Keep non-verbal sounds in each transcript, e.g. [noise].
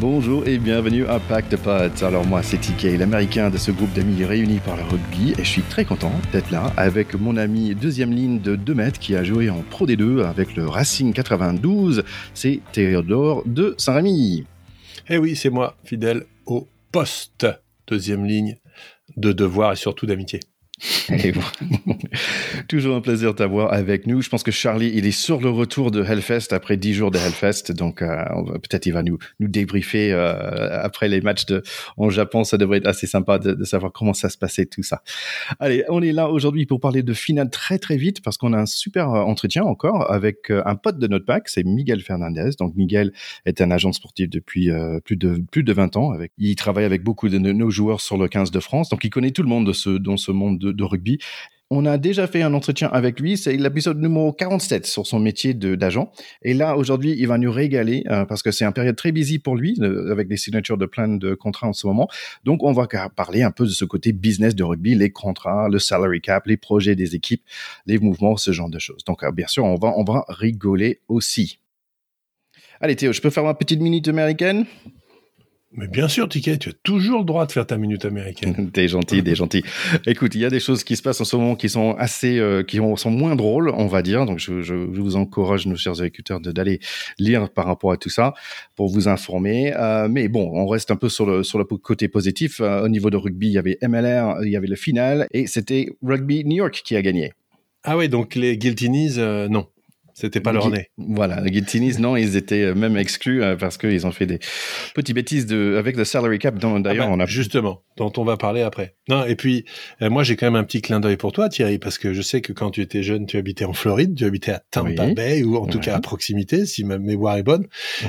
Bonjour et bienvenue à Pack de. Alors moi c'est TK, l'américain de ce groupe d'amis réunis par le rugby et je suis très content d'être là avec mon ami deuxième ligne de 2 mètres qui a joué en Pro D2 avec le Racing 92, c'est Théodore de Saint-Rémy. Eh oui, c'est moi, fidèle au poste, deuxième ligne de devoir et surtout d'amitié. [laughs] Toujours un plaisir de t'avoir avec nous. Je pense que Charlie, il est sur le retour de Hellfest après dix jours de Hellfest. Donc, euh, peut-être il va nous, débriefer euh, après les matchs de, en Japon. Ça devrait être assez sympa de, savoir comment ça se passait, tout ça. Allez, on est là aujourd'hui pour parler de finale très, très vite parce qu'on a un super euh, entretien encore avec un pote de notre pack. C'est Miguel Fernandez. Donc, Miguel est un agent sportif depuis plus, de, plus de 20 ans. Avec, il travaille avec beaucoup de nos joueurs sur le 15 de France. Donc, il connaît tout le monde dans ce monde de de, rugby. On a déjà fait un entretien avec lui, c'est l'épisode numéro 47 sur son métier d'agent. Et là, aujourd'hui, il va nous régaler euh, parce que c'est une période très busy pour lui, avec des signatures de plein de contrats en ce moment. Donc, on va parler un peu de ce côté business de rugby, les contrats, le salary cap, les projets des équipes, les mouvements, ce genre de choses. Donc, euh, bien sûr, on va, on va rigoler aussi. Allez Théo, je peux faire ma petite minute américaine? Mais bien sûr, Ticket, tu as toujours le droit de faire ta minute américaine. [laughs] t'es gentil, t'es gentil. Écoute, il y a des choses qui se passent en ce moment qui sont assez, euh, qui sont moins drôles, on va dire. Donc, je, je, je vous encourage, nos chers agriculteurs, d'aller lire par rapport à tout ça pour vous informer. Euh, mais bon, on reste un peu sur le sur le côté positif. Euh, au niveau de rugby, il y avait MLR, il y avait le final, et c'était Rugby New York qui a gagné. Ah oui, donc les Guiltinis, euh, non. C'était pas leur nez. Voilà, les Guiltinis, non, ils étaient euh, même exclus euh, parce qu'ils ont fait des petites bêtises de, avec le salary cap. D'ailleurs, ah bah, on a justement dont on va parler après. Non, et puis euh, moi j'ai quand même un petit clin d'œil pour toi, Thierry, parce que je sais que quand tu étais jeune, tu habitais en Floride, tu habitais à Tampa Bay ou en tout cas à proximité, si ma mémoire est bonne.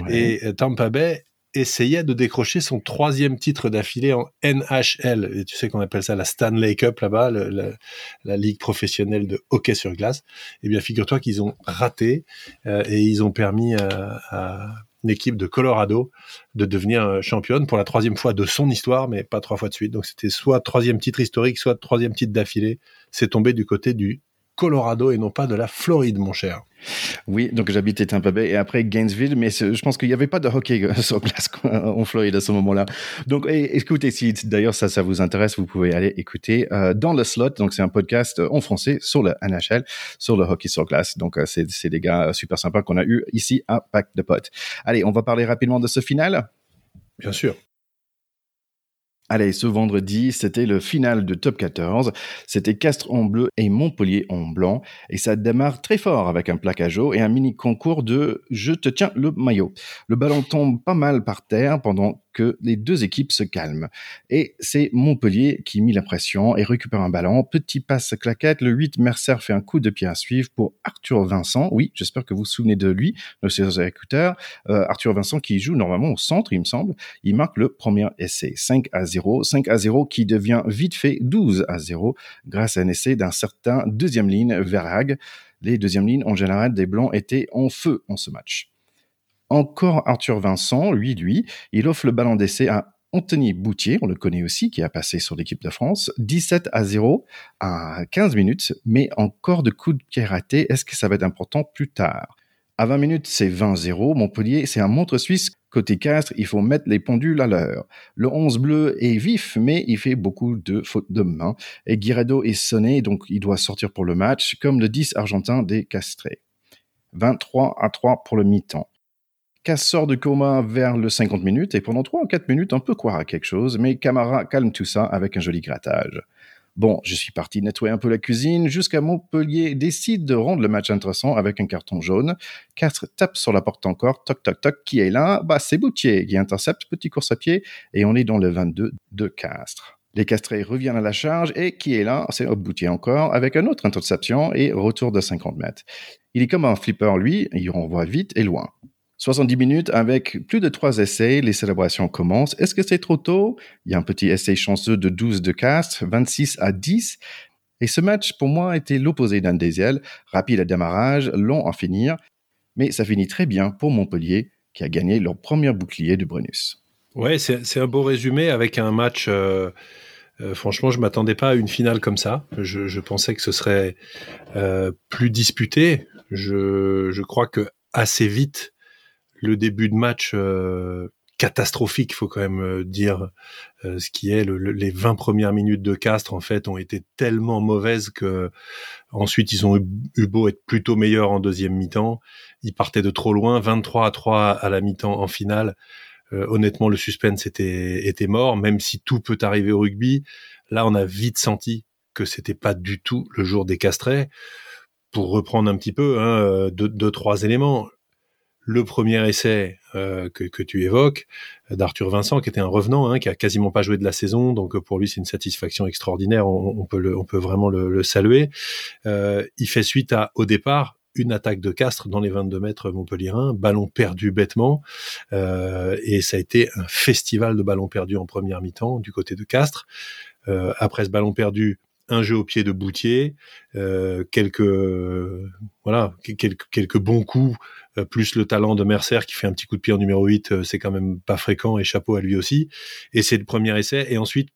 Et Tampa Bay essayait de décrocher son troisième titre d'affilée en NHL. Et tu sais qu'on appelle ça la Stanley Cup là-bas, la, ligue professionnelle de hockey sur glace. Eh bien, figure-toi qu'ils ont raté euh, et ils ont permis à, à une équipe de Colorado de devenir euh, championne pour la troisième fois de son histoire, mais pas trois fois de suite. Donc c'était soit troisième titre historique, soit troisième titre d'affilée. C'est tombé du côté du Colorado et non pas de la Floride, mon cher. Oui, donc j'habitais Tampa Bay et après Gainesville, mais je pense qu'il n'y avait pas de hockey euh, [laughs] sur glace en Floride à ce moment-là. Donc écoutez, si d'ailleurs ça, ça vous intéresse, vous pouvez aller écouter euh, dans le slot. Donc c'est un podcast en français sur le NHL, sur le hockey sur glace. Donc euh, c'est des gars super sympas qu'on a eu ici à Pack de Potes. Allez, on va parler rapidement de ce final. Bien sûr. Allez, ce vendredi, c'était le final de Top 14. C'était Castres en bleu et Montpellier en blanc. Et ça démarre très fort avec un plaquage et un mini concours de Je te tiens le maillot. Le ballon tombe pas mal par terre pendant que les deux équipes se calment. Et c'est Montpellier qui mit la pression et récupère un ballon. Petit passe claquette. Le 8, Mercer fait un coup de pied à suivre pour Arthur Vincent. Oui, j'espère que vous vous souvenez de lui, nos chers écouteurs. Euh, Arthur Vincent qui joue normalement au centre, il me semble. Il marque le premier essai. 5 à 0. 5 à 0 qui devient vite fait 12 à 0 grâce à un essai d'un certain deuxième ligne, Verhag. Les deuxièmes lignes, en général, des Blancs étaient en feu en ce match. Encore Arthur Vincent, lui, lui, il offre le ballon d'essai à Anthony Boutier, on le connaît aussi, qui a passé sur l'équipe de France, 17 à 0 à 15 minutes, mais encore de coups de pied ratés. Est-ce que ça va être important plus tard? À 20 minutes, c'est 20-0. Montpellier, c'est un montre suisse. Côté Castres, il faut mettre les pendules à l'heure. Le 11 bleu est vif, mais il fait beaucoup de fautes de main. Et Guirado est sonné, donc il doit sortir pour le match, comme le 10 argentin des Castrés. 23 à 3 pour le mi-temps. Cass sort de coma vers le 50 minutes et pendant 3 ou 4 minutes, on peut croire à quelque chose, mais Camara calme tout ça avec un joli grattage. Bon, je suis parti nettoyer un peu la cuisine jusqu'à Montpellier. Décide de rendre le match intéressant avec un carton jaune. Castres tape sur la porte encore, toc toc toc, qui est là? Bah c'est Boutier qui intercepte, petit course à pied. Et on est dans le 22 de Castres. Les castrés reviennent à la charge. Et qui est là? C'est Boutier encore avec un autre interception et retour de 50 mètres. Il est comme un flipper lui, il renvoie vite et loin. 70 minutes avec plus de trois essais, les célébrations commencent. Est-ce que c'est trop tôt? Il y a un petit essai chanceux de 12 de Castres, 26 à 10. Et ce match, pour moi, était l'opposé d'un Désiel, rapide à démarrage, long à finir. Mais ça finit très bien pour Montpellier, qui a gagné leur premier bouclier de Brunus. Ouais, c'est un beau résumé avec un match... Euh, euh, franchement, je m'attendais pas à une finale comme ça. Je, pensais que ce serait euh, plus disputé. Je, je crois que assez vite, le début de match euh, catastrophique, faut quand même dire ce qui est. les 20 premières minutes de Castres, en fait, ont été tellement mauvaises que ensuite ils ont eu, beau être plutôt meilleurs en deuxième mi-temps. Ils partaient de trop loin, 23 à 3 à la mi-temps en finale. honnêtement, le suspense était, était mort, même si tout peut arriver au rugby. Là, on a vite senti que c'était pas du tout le jour des castrets. Pour reprendre un petit peu, hein, euh, deux, trois éléments. Le premier essai euh, que, tu évoques d'Arthur Vincent, qui était un revenant, hein, qui a quasiment pas joué de la saison, donc pour lui c'est une satisfaction extraordinaire. On, peut, vraiment le, saluer. Euh, il fait suite à, au départ, une attaque de Castres dans les 22 mètres montpelliérains, ballon perdu bêtement, euh, et ça a été un festival de ballons perdus en première mi-temps du côté de Castres. Euh, après ce ballon perdu, un jeu au pied de Boutier, euh, quelques voilà quelques, quelques bons coups, euh, plus le talent de Mercer qui fait un petit coup de pied en numéro 8, c'est quand même pas fréquent et chapeau à lui aussi. Et c'est le premier essai. Et ensuite,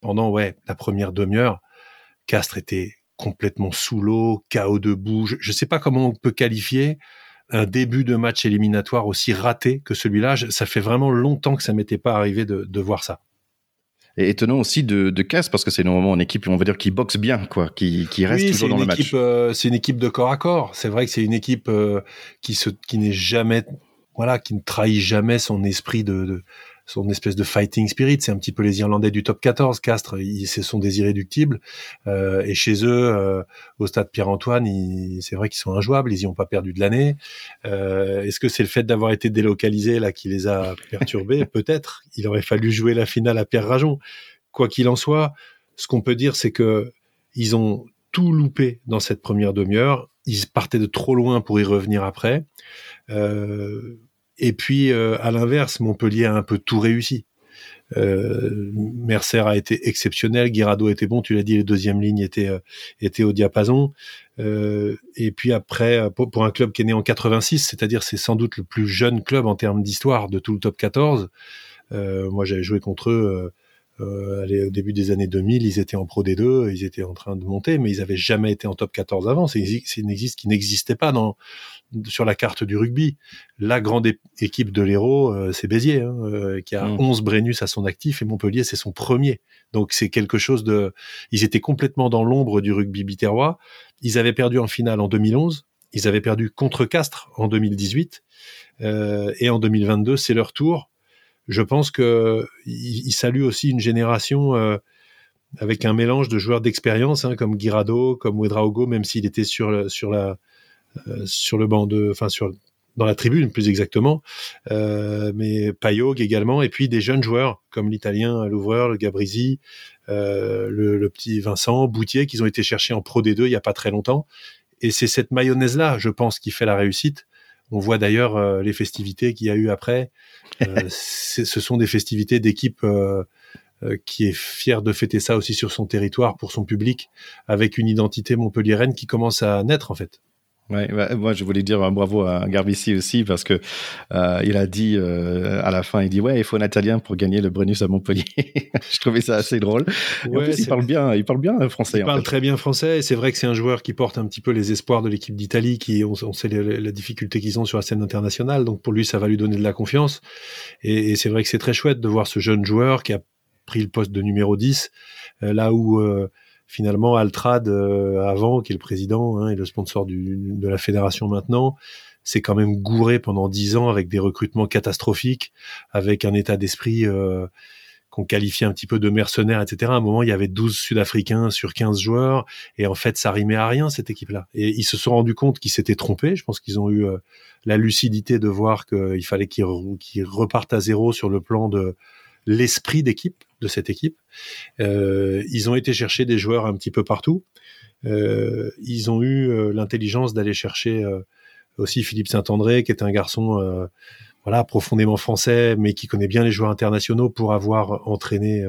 pendant ouais la première demi-heure, Castres était complètement sous l'eau, chaos debout. Je ne sais pas comment on peut qualifier un début de match éliminatoire aussi raté que celui-là. Ça fait vraiment longtemps que ça m'était pas arrivé de, de voir ça. Et étonnant aussi de, de Casse parce que c'est normalement une équipe, on va dire, qui boxe bien, quoi, qui, qui reste toujours dans le match. Euh, c'est une équipe de corps à corps. C'est vrai que c'est une équipe euh, qui se, qui n'est jamais, voilà, qui ne trahit jamais son esprit de, de son espèce de fighting spirit. C'est un petit peu les Irlandais du top 14. Castres, ils, ce sont des irréductibles. Euh, et chez eux, euh, au stade Pierre-Antoine, c'est vrai qu'ils sont injouables. Ils y ont pas perdu de l'année. Euh, Est-ce que c'est le fait d'avoir été délocalisé là qui les a perturbés? [laughs] Peut-être. Il aurait fallu jouer la finale à Pierre Rajon. Quoi qu'il en soit, ce qu'on peut dire, c'est que ils ont tout loupé dans cette première demi-heure. Ils partaient de trop loin pour y revenir après. Euh, et puis, euh, à l'inverse, Montpellier a un peu tout réussi. Euh, Mercer a été exceptionnel, Guirado était bon, tu l'as dit, les deuxièmes lignes étaient, euh, étaient au diapason. Euh, et puis après, pour, un club qui est né en 86, c'est-à-dire c'est sans doute le plus jeune club en termes d'histoire de tout le top 14. moi, j'avais joué contre eux au début des années 2000, ils étaient en Pro D2, ils étaient en train de monter, mais ils avaient jamais été en top 14 avant. C'est une existe qui n'existait pas dans sur la carte du rugby. La grande équipe de l'Hérault, euh, c'est Béziers, hein, euh, qui a 11 mm. Brennus à son actif, et Montpellier, c'est son premier. Donc c'est quelque chose de... Ils étaient complètement dans l'ombre du rugby biterrois. Ils avaient perdu en finale en 2011, ils avaient perdu contre Castres en 2018, euh, et en 2022, c'est leur tour. Je pense que ils, saluent aussi une génération avec un mélange de joueurs d'expérience, hein, comme Guirado, comme Ouedraogo, même s'il était sur, euh, sur le banc de, enfin sur dans la tribune plus exactement, euh, mais Payog également, et puis des jeunes joueurs comme l'Italien l'ouvreur, le Gabrizi, euh, le, le, petit Vincent Boutier, qu'ils ont été chercher en Pro D2 il y a pas très longtemps. Et c'est cette mayonnaise là, je pense, qui fait la réussite. On voit d'ailleurs euh, les festivités qu'il y a eu après. Euh, [laughs] ce sont des festivités d'équipe euh, qui est fière de fêter ça aussi sur son territoire pour son public, avec une identité montpelliéraine qui commence à naître en fait. Ouais, moi je voulais dire un bravo à Garbici aussi parce que euh, il a dit euh, à la fin, il dit ouais, il faut un Italien pour gagner le Brennus à Montpellier. [laughs] je trouvais ça assez drôle. Ouais, plus, il parle bien, il parle bien français. Il parle très bien français. et C'est vrai que c'est un joueur qui porte un petit peu les espoirs de l'équipe d'Italie, qui on, sait la difficulté qu'ils ont sur la scène internationale. Donc pour lui, ça va lui donner de la confiance. Et, et c'est vrai que c'est très chouette de voir ce jeune joueur qui a pris le poste de numéro 10, euh, là où euh, finalement Altrad euh, avant, qui est le président hein, et le sponsor du, de la fédération maintenant, c'est quand même gouré pendant dix ans avec des recrutements catastrophiques, avec un état d'esprit euh, qu'on qualifiait un petit peu de mercenaire, etc. À un moment, il y avait 12 Sud-Africains sur 15 joueurs, et en fait, ça rimait à rien, cette équipe-là. Et ils se sont rendus compte qu'ils s'étaient trompés. Je pense qu'ils ont eu euh, la lucidité de voir qu'il fallait qu'ils repartent à zéro sur le plan de l'esprit d'équipe de cette équipe. Euh, ils ont été chercher des joueurs un petit peu partout. Euh, ils ont eu euh, l'intelligence d'aller chercher aussi Philippe Saint-André, qui est un garçon voilà profondément français, mais qui connaît bien les joueurs internationaux pour avoir entraîné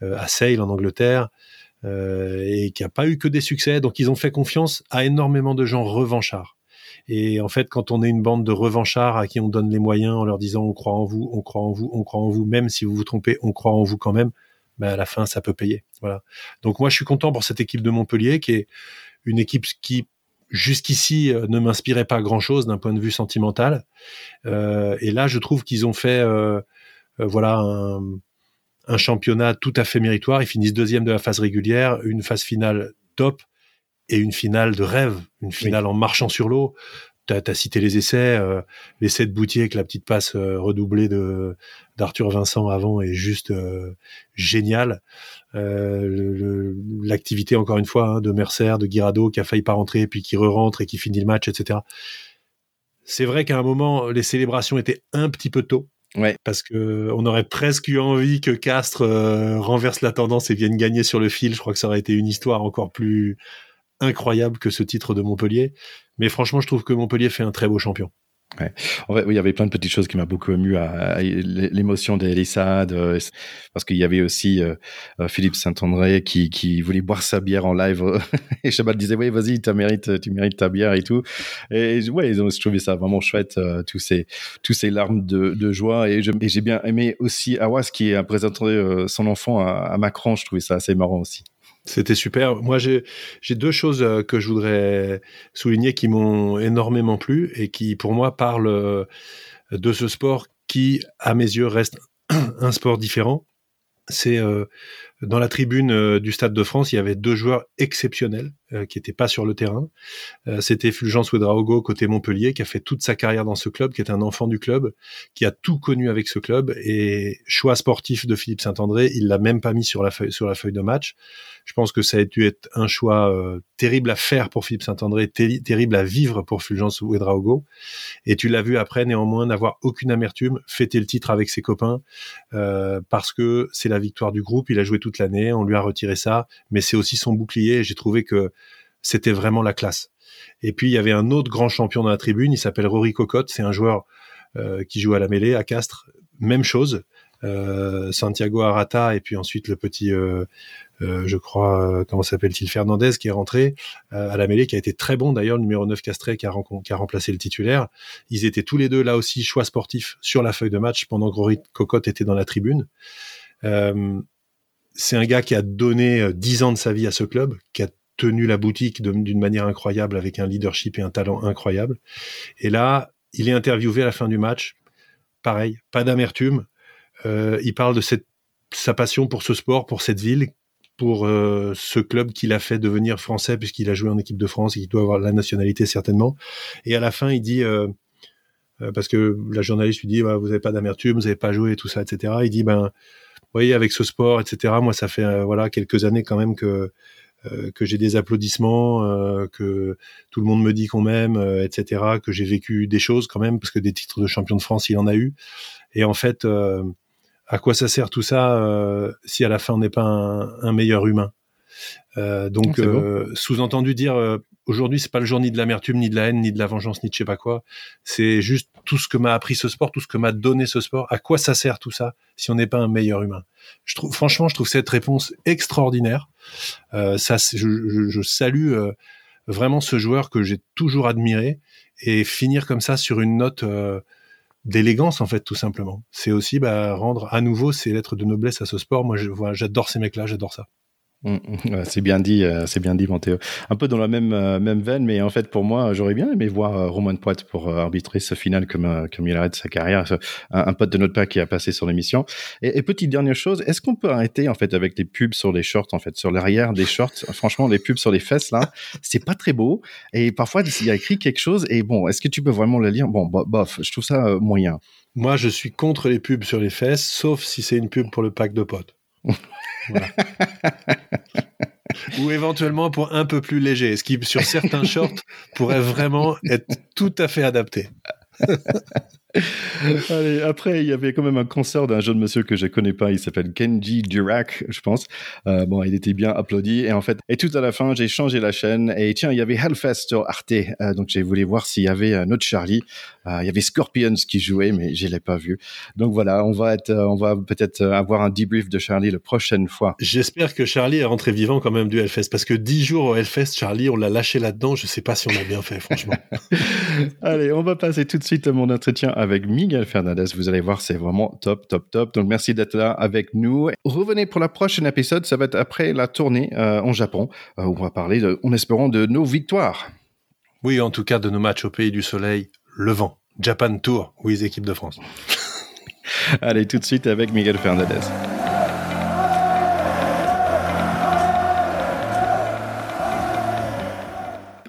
à Sale en Angleterre. et qui a pas eu que des succès. Donc ils ont fait confiance à énormément de gens revanchards. Et en fait, quand on est une bande de revanchards à qui on donne les moyens en leur disant on croit en vous, on croit en vous, on croit en vous, même si vous vous trompez, on croit en vous quand même, ben à la fin, ça peut payer. Voilà. Donc moi, je suis content pour cette équipe de Montpellier, qui est une équipe qui jusqu'ici euh, ne m'inspirait pas grand-chose d'un point de vue sentimental. Euh, et là, je trouve qu'ils ont fait euh, voilà un, un, championnat tout à fait méritoire. Ils finissent deuxième de la phase régulière, une phase finale top et une finale de rêve, une finale en marchant sur l'eau. Tu as, cité les essais, euh, l'essai de Boutier avec la petite passe euh, redoublée de d'Arthur Vincent avant est juste euh, génial. Euh, l'activité encore une fois hein, de Mercer, de Guirado qui a failli pas rentrer puis qui re-rentre et qui finit le match, etc. C'est vrai qu'à un moment les célébrations étaient un petit peu tôt. Ouais. Parce que on aurait presque eu envie que Castres renverse la tendance et vienne gagner sur le fil. Je crois que ça aurait été une histoire encore plus incroyable que ce titre de Montpellier. Mais franchement, je trouve que Montpellier fait un très beau champion. Oui, il y avait plein de petites choses qui m'a beaucoup ému l'émotion d'Elissade, parce qu'il y avait aussi euh, euh, Philippe Saint-André qui, voulait boire sa bière en live [laughs] et Chabat disait oui vas-y tu mérites tu mérites ta bière et tout et ouais ont trouvé ça vraiment chouette euh, tous ces larmes de, joie et j'ai bien aimé aussi Awas qui a présenté son enfant à Macron je trouvais ça assez marrant aussi. C'était super. Moi, j'ai deux choses euh, que je voudrais souligner qui m'ont énormément plu et qui, pour moi, parlent euh, de ce sport qui, à mes yeux, reste [clears throat] un sport différent. C'est euh, dans la tribune du Stade de France, il y avait deux joueurs exceptionnels qui n'étaient pas sur le terrain. C'était Fulgence Ouedraogo côté Montpellier, qui a fait toute sa carrière dans ce club, qui est un enfant du club, qui a tout connu avec ce club. Et choix sportif de Philippe Saint-André, il l'a même pas mis sur la feuille, sur la feuille de match. Je pense que ça a dû être un choix euh, terrible à faire pour Philippe Saint-André, terrible à vivre pour Fulgence Ouedraogo. Et tu l'as vu après, néanmoins, n'avoir aucune amertume, fêter le titre avec ses copains, euh, parce que c'est la victoire du groupe. Il a joué toute l'année, on lui a retiré ça, mais c'est aussi son bouclier. J'ai trouvé que c'était vraiment la classe. Et puis il y avait un autre grand champion dans la tribune, il s'appelle Rory Cocotte, c'est un joueur euh, qui joue à la mêlée à Castres. Même chose, euh, Santiago Arata et puis ensuite le petit, euh, je crois, comment s'appelle-t-il, Fernandez qui est rentré à la mêlée, qui a été très bon d'ailleurs, le numéro 9 Castré qui a, qui a, remplacé le titulaire. Ils étaient tous les deux là aussi choix sportifs sur la feuille de match pendant que Rory Cocotte était dans la tribune. C'est un gars qui a donné 10 ans de sa vie à ce club, qui a tenu la boutique d'une manière incroyable avec un leadership et un talent incroyable. Et là, il est interviewé à la fin du match. Pareil, pas d'amertume, euh, il parle de sa passion pour ce sport, pour cette ville, pour euh, ce club qu'il a fait devenir français puisqu'il a joué en équipe de France et qu'il doit avoir la nationalité certainement. Et à la fin, il dit euh, parce que la journaliste lui dit bah, vous n'avez pas d'amertume, vous n'avez pas joué tout ça, etc. Il dit ben voyez avec ce sport, etc. Moi, ça fait voilà quelques années quand même que que j'ai des applaudissements, que tout le monde me dit qu'on m'aime, etc. Que j'ai vécu des choses quand même parce que des titres de champion de France, il en a eu. Et en fait, à quoi ça sert tout ça euh, si à la fin on n'est pas un, meilleur humain? Euh, Donc, euh, sous-entendu dire aujourd'hui c'est pas le jour ni de l'amertume, ni de la haine, ni de la vengeance, ni de je sais pas quoi. C'est juste tout ce que m'a appris ce sport, tout ce que m'a donné ce sport. À quoi ça sert tout ça si on n'est pas un meilleur humain Je trouve, franchement, je trouve cette réponse extraordinaire. ça, je, je salue vraiment ce joueur que j'ai toujours admiré et finir comme ça sur une note d'élégance en fait tout simplement. C'est aussi bah, rendre à nouveau ces lettres de noblesse à ce sport. Moi, j'adore ces mecs-là, j'adore ça. Mmh, mmh. c'est bien dit, euh, c'est bien dit, Montéo. Un peu dans la même euh, même veine, mais en fait pour moi, j'aurais bien aimé voir euh, Roman Poit pour arbitrer ce final comme comme il arrête sa carrière, un, pote de notre père qui a passé sur l'émission. Et, et, petite dernière chose, est-ce qu'on peut arrêter en fait avec les pubs sur les shorts en fait, sur l'arrière des shorts? Franchement, les pubs sur les fesses là, c'est pas très beau. Et parfois il y a écrit quelque chose et bon, est-ce que tu peux vraiment le lire? Bon, bof, je trouve ça moyen. Moi, je suis contre les pubs sur les fesses, sauf si c'est une pub pour le pack de potes. Ou éventuellement pour un peu plus léger, ce qui sur certains shorts pourrait vraiment être tout à fait adapté. [laughs] [laughs] Allez, après, il y avait quand même un concert d'un jeune monsieur que je connais pas. Il s'appelle Kenji Durack, je pense. Euh, bon, il était bien applaudi. Et en fait, et tout à la fin, j'ai changé la chaîne. Et tiens, il y avait Hellfest sur Arte. Euh, donc, j'ai voulu voir s'il y avait un autre Charlie. Euh, il y avait Scorpions qui jouait, mais je l'ai pas vu. Donc voilà, on va être, on va peut-être avoir un debrief de Charlie la prochaine fois. J'espère que Charlie est rentré vivant quand même du Hellfest, parce que dix jours au Hellfest, Charlie, on l'a lâché là-dedans. Je sais pas si on a bien fait, franchement. [laughs] Allez, on va passer tout de suite à mon entretien avec Miguel Fernandez. Vous allez voir, c'est vraiment top, top, top. Donc, merci d'être là avec nous. Revenez pour la prochaine épisode. Ça va être après la tournée euh, en Japon. Euh, on va parler, de, en espérant, de nos victoires. Oui, en tout cas, de nos matchs au pays du soleil, le vent. Japan Tour, oui, équipes de France. [laughs] Allez, tout de suite avec Miguel Fernandez.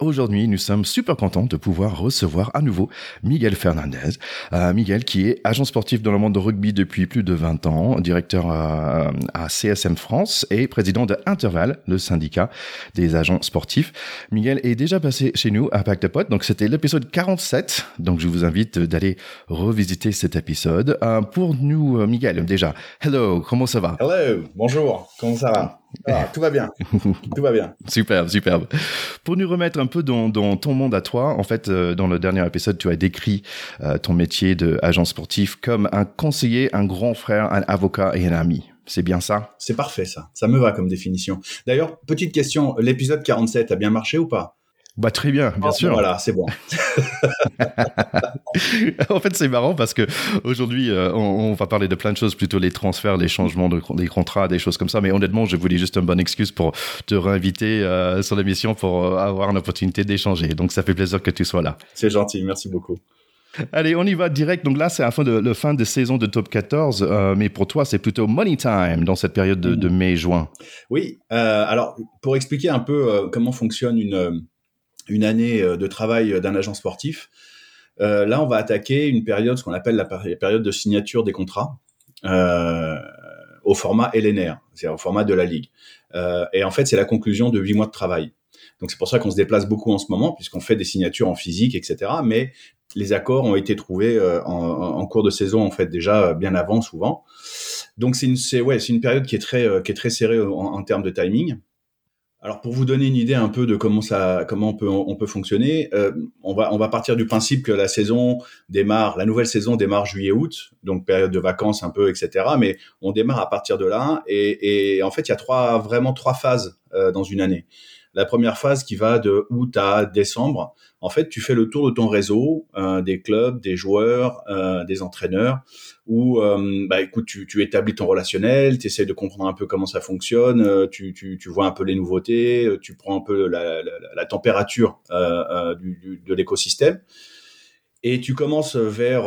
Aujourd'hui, nous sommes super contents de pouvoir recevoir à nouveau Miguel Fernandez. Euh, Miguel qui est agent sportif dans le monde de rugby depuis plus de 20 ans, directeur à, à CSM France et président de Interval, le syndicat des agents sportifs. Miguel est déjà passé chez nous à Pacte Pot, donc c'était l'épisode 47. Donc je vous invite d'aller revisiter cet épisode. Euh, pour nous, euh, Miguel, déjà, hello, comment ça va? Hello, bonjour, comment ça va? Ah, tout va bien. [laughs] tout va bien. Superbe, superbe. Pour nous remettre un peu dans, dans ton monde à toi, en fait, euh, dans le dernier épisode, tu as décrit euh, ton métier d'agent sportif comme un conseiller, un grand frère, un avocat et un ami. C'est bien ça? C'est parfait ça. Ça me va comme définition. D'ailleurs, petite question, l'épisode 47 a bien marché ou pas? Bah très bien, bien oh, sûr. Voilà, c'est bon. [laughs] en fait, c'est marrant parce que aujourd'hui, euh, on, va parler de plein de choses, plutôt les transferts, les changements de, des contrats, des choses comme ça. Mais honnêtement, je voulais juste une bonne excuse pour te réinviter euh, sur l'émission pour euh, avoir une opportunité d'échanger. Donc, ça fait plaisir que tu sois là. C'est gentil, merci beaucoup. Allez, on y va direct. Donc là, c'est la fin de, le fin de saison de Top 14, mais pour toi, c'est plutôt money time dans cette période de, de mmh. mai-juin. Oui, alors pour expliquer un peu comment fonctionne une une année euh, de travail d'un agent sportif. Euh, là, on va attaquer une période, ce qu'on appelle la période de signature des contrats, euh, au format LNR, c'est-à-dire au format de la ligue. et en fait, c'est la conclusion de huit mois de travail. Donc c'est pour ça qu'on se déplace beaucoup en ce moment, puisqu'on fait des signatures en physique, etc. Mais les accords ont été trouvés en, cours de saison, en fait, déjà bien avant, souvent. Donc c'est une, ouais, une période qui est très, qui est très serrée en termes de timing. Alors pour vous donner une idée un peu de comment ça, comment on peut on peut fonctionner, euh, on va on va partir du principe que la saison démarre, la nouvelle saison démarre juillet-août, donc période de vacances un peu, etc. Mais on démarre à partir de là et, et en fait il y a trois vraiment trois phases euh, dans une année. La première phase qui va de août à décembre, en fait, tu fais le tour de ton réseau, euh, des clubs, des joueurs, euh, des entraîneurs, où, euh, bah, écoute, tu, tu, établis ton relationnel, tu essaies de comprendre un peu comment ça fonctionne, euh, tu, tu, tu, vois un peu les nouveautés, euh, tu prends un peu la, la, la température du, du, de l'écosystème. Et tu commences vers,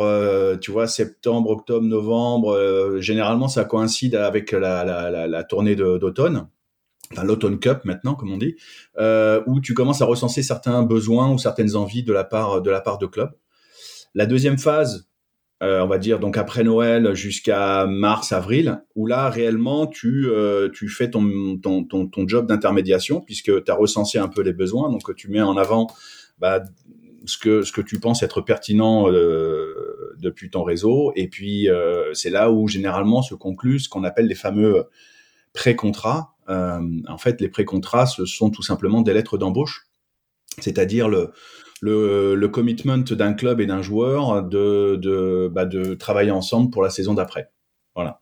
tu vois, septembre, octobre, novembre. généralement, ça coïncide avec la, la, la tournée d'automne l'automne cup maintenant comme on dit, euh, où tu commences à recenser certains besoins ou certaines envies de la part de la part de club. La deuxième phase, euh, on va dire donc après Noël jusqu'à mars avril, où là réellement tu euh, fais ton job d'intermédiation puisque tu as recensé un peu les besoins, donc tu mets en avant bah, ce que ce que tu penses être pertinent depuis ton réseau, et puis c'est là où généralement se conclut ce qu'on appelle les fameux pré-contrats euh, en fait, les pré-contrats, ce sont tout simplement des lettres d'embauche, c'est-à-dire le, le, commitment d'un club et d'un joueur de, de, bah, de travailler ensemble pour la saison d'après. Voilà.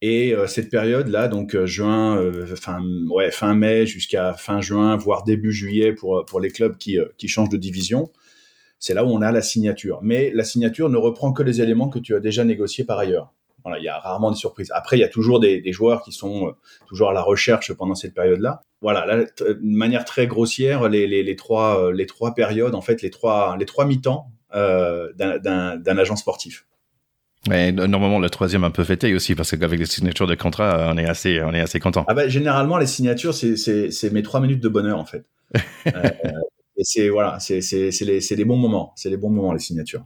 Et euh, cette période-là, donc euh, juin, fin, ouais, fin mai jusqu'à fin juin, voire début juillet pour, pour les clubs qui, qui changent de division, c'est là où on a la signature. Mais la signature ne reprend que les éléments que tu as déjà négociés par ailleurs. Voilà, il y a rarement des surprises. Après, il y a toujours des, des joueurs qui sont euh, toujours à la recherche pendant cette période-là. Voilà, là, de manière très grossière, les, les, les, trois, euh, les trois périodes, en fait, les trois, les trois mi-temps euh, d'un agent sportif. Mais normalement, le troisième un peu fêté aussi, parce qu'avec les signatures de contrat, on est assez, on est assez content. Ah bah, généralement, les signatures, c'est mes trois minutes de bonheur, en fait. [laughs] euh, et c'est voilà, c'est les, les bons moments, c'est les bons moments, les signatures.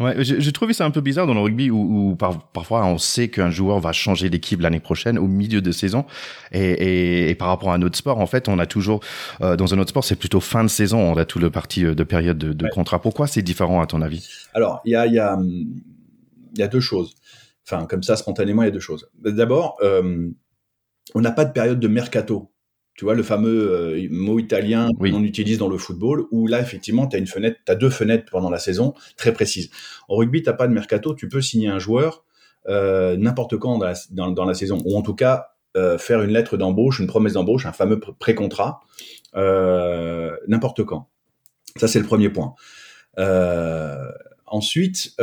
Ouais, j'ai trouvé ça un peu bizarre dans le rugby où, parfois on sait qu'un joueur va changer d'équipe l'année prochaine au milieu de saison et, et, par rapport à un autre sport, en fait, on a toujours euh, dans un autre sport, c'est plutôt fin de saison, on a tout le parti euh, de période de, de contrat. Pourquoi c'est différent à ton avis? Alors, il y a, y, a, y a deux choses. Enfin, comme ça, spontanément, il y a deux choses. D'abord, euh, on n'a pas de période de mercato tu vois, le fameux euh, mot italien qu'on utilise dans le football, où là, effectivement, tu as une fenêtre, tu as deux fenêtres pendant la saison très précises. En rugby, tu pas de mercato, tu peux signer un joueur euh, n'importe quand dans la, dans, dans la, saison, ou en tout cas euh, faire une lettre d'embauche, une promesse d'embauche, un fameux pré-contrat, euh, n'importe quand. Ça, c'est le premier point. Euh, ensuite,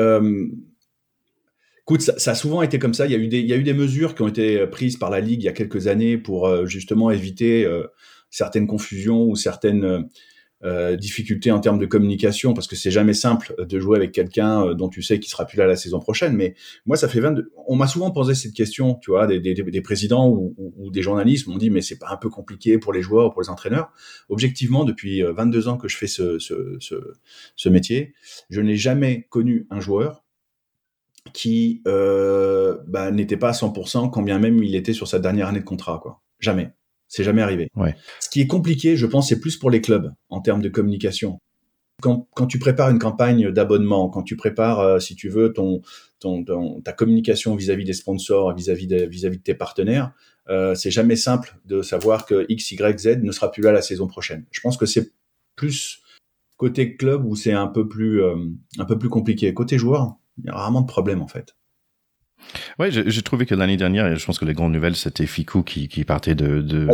Écoute, ça, a souvent été comme ça. Il y, a eu des, il y a eu des mesures qui ont été prises par la Ligue il y a quelques années pour euh, justement éviter euh, certaines confusions ou certaines, euh, difficulté en termes de communication parce que c'est jamais simple de jouer avec quelqu'un euh, dont tu sais qu'il sera plus là la saison prochaine. Mais moi, ça fait 22. On m'a souvent posé cette question, tu vois, des, des, des présidents ou, ou, des journalistes m'ont dit mais c'est pas un peu compliqué pour les joueurs ou pour les entraîneurs. Objectivement, depuis 22 euh, ans que je fais ce, ce, ce, ce métier, je n'ai jamais connu un joueur qui euh, bah, n'était pas à 100% quand bien même il était sur sa dernière année de contrat, quoi. Jamais. C'est jamais arrivé. Ouais. Ce qui est compliqué, je pense, c'est plus pour les clubs en termes de communication. Quand, quand tu prépares une campagne d'abonnement, quand tu prépares, euh, si tu veux, ton, ton, ta communication vis-à-vis des sponsors, vis-à-vis de, vis-à-vis de tes partenaires, euh, c'est jamais simple de savoir que X, Y, Z ne sera plus là la saison prochaine. Je pense que c'est plus côté club où c'est un peu plus euh, un peu plus compliqué. Côté joueur, il y a rarement de problème en fait. Ouais, j'ai trouvé que l'année dernière, je pense que les grandes nouvelles, c'était Ficou qui, qui partait de, de,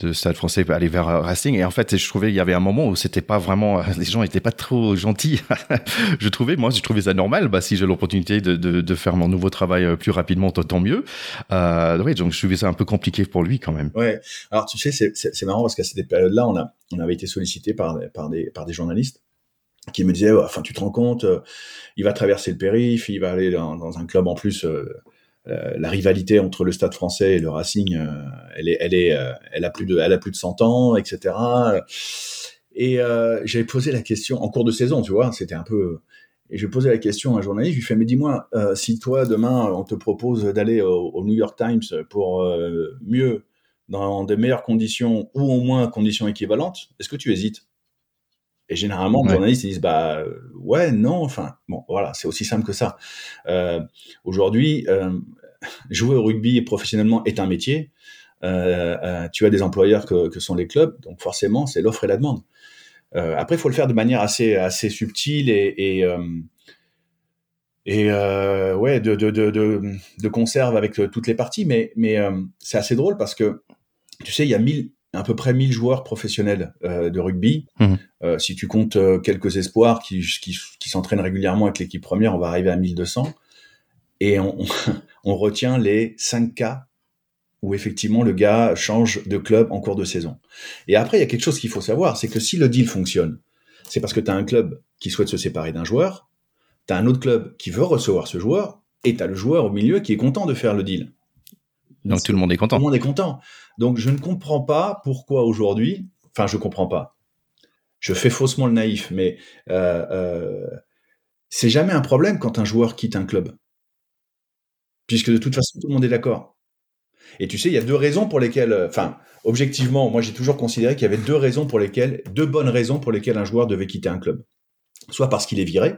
de Stade français pour aller vers Racing. Et en fait, je trouvais il y avait un moment où c'était pas vraiment, [laughs] les gens étaient pas trop gentils. [laughs] je trouvais, moi, je trouvais ça normal. Bah, si j'ai l'opportunité de, de, de, faire mon nouveau travail euh, plus rapidement, tant mieux. Euh, ouais, donc je trouvais ça un peu compliqué pour lui quand même. Ouais. Alors tu sais, c'est marrant parce qu'à cette période-là, on a, on avait été sollicité par, par des, par des journalistes qui me disait, enfin, tu te rends compte, euh, il va traverser le périph, il va aller dans, un club en plus. Euh, euh, la rivalité entre le Stade Français et le Racing, elle est, elle est, elle a plus de, elle a plus de 100 ans, etc. Et j'avais posé la question en cours de saison, tu vois, c'était un peu. Et je posé la question à un journaliste, je lui fais, mais dis-moi, si toi demain on te propose d'aller au, au, New York Times pour mieux, dans de meilleures conditions ou au moins conditions équivalentes, est-ce que tu hésites? Et généralement, les journalistes ils disent bah ouais, non, enfin bon, voilà, c'est aussi simple que ça. Euh, Aujourd'hui, euh, [laughs] jouer au rugby professionnellement est un métier. Euh, euh tu as des employeurs que, que, sont les clubs, donc forcément, c'est l'offre et la demande. Euh, après, il faut le faire de manière assez assez subtile et, et et euh, ouais de, de, de, de, de conserve avec toutes les parties mais mais euh, c'est assez drôle parce que tu sais il y a mille à peu près 1000 joueurs professionnels euh, de rugby. Mmh. Euh, si tu comptes euh, quelques espoirs qui, qui, qui s'entraînent régulièrement avec l'équipe première, on va arriver à 1200. Et on, on, [laughs] retient les 5 cas où effectivement le gars change de club en cours de saison. Et après, il y a quelque chose qu'il faut savoir, c'est que si le deal fonctionne, c'est parce que tu as un club qui souhaite se séparer d'un joueur, tu as un autre club qui veut recevoir ce joueur, et tu as le joueur au milieu qui est content de faire le deal. Donc tout le monde est content. Tout le monde est content. Donc je ne comprends pas pourquoi aujourd'hui, enfin je comprends pas. Je fais faussement le naïf, mais euh, euh, c'est jamais un problème quand un joueur quitte un club, puisque de toute façon tout le monde est d'accord. Et tu sais, il y a deux raisons pour lesquelles, enfin, objectivement, moi j'ai toujours considéré qu'il y avait deux raisons pour lesquelles, deux bonnes raisons pour lesquelles un joueur devait quitter un club. Soit parce qu'il est viré,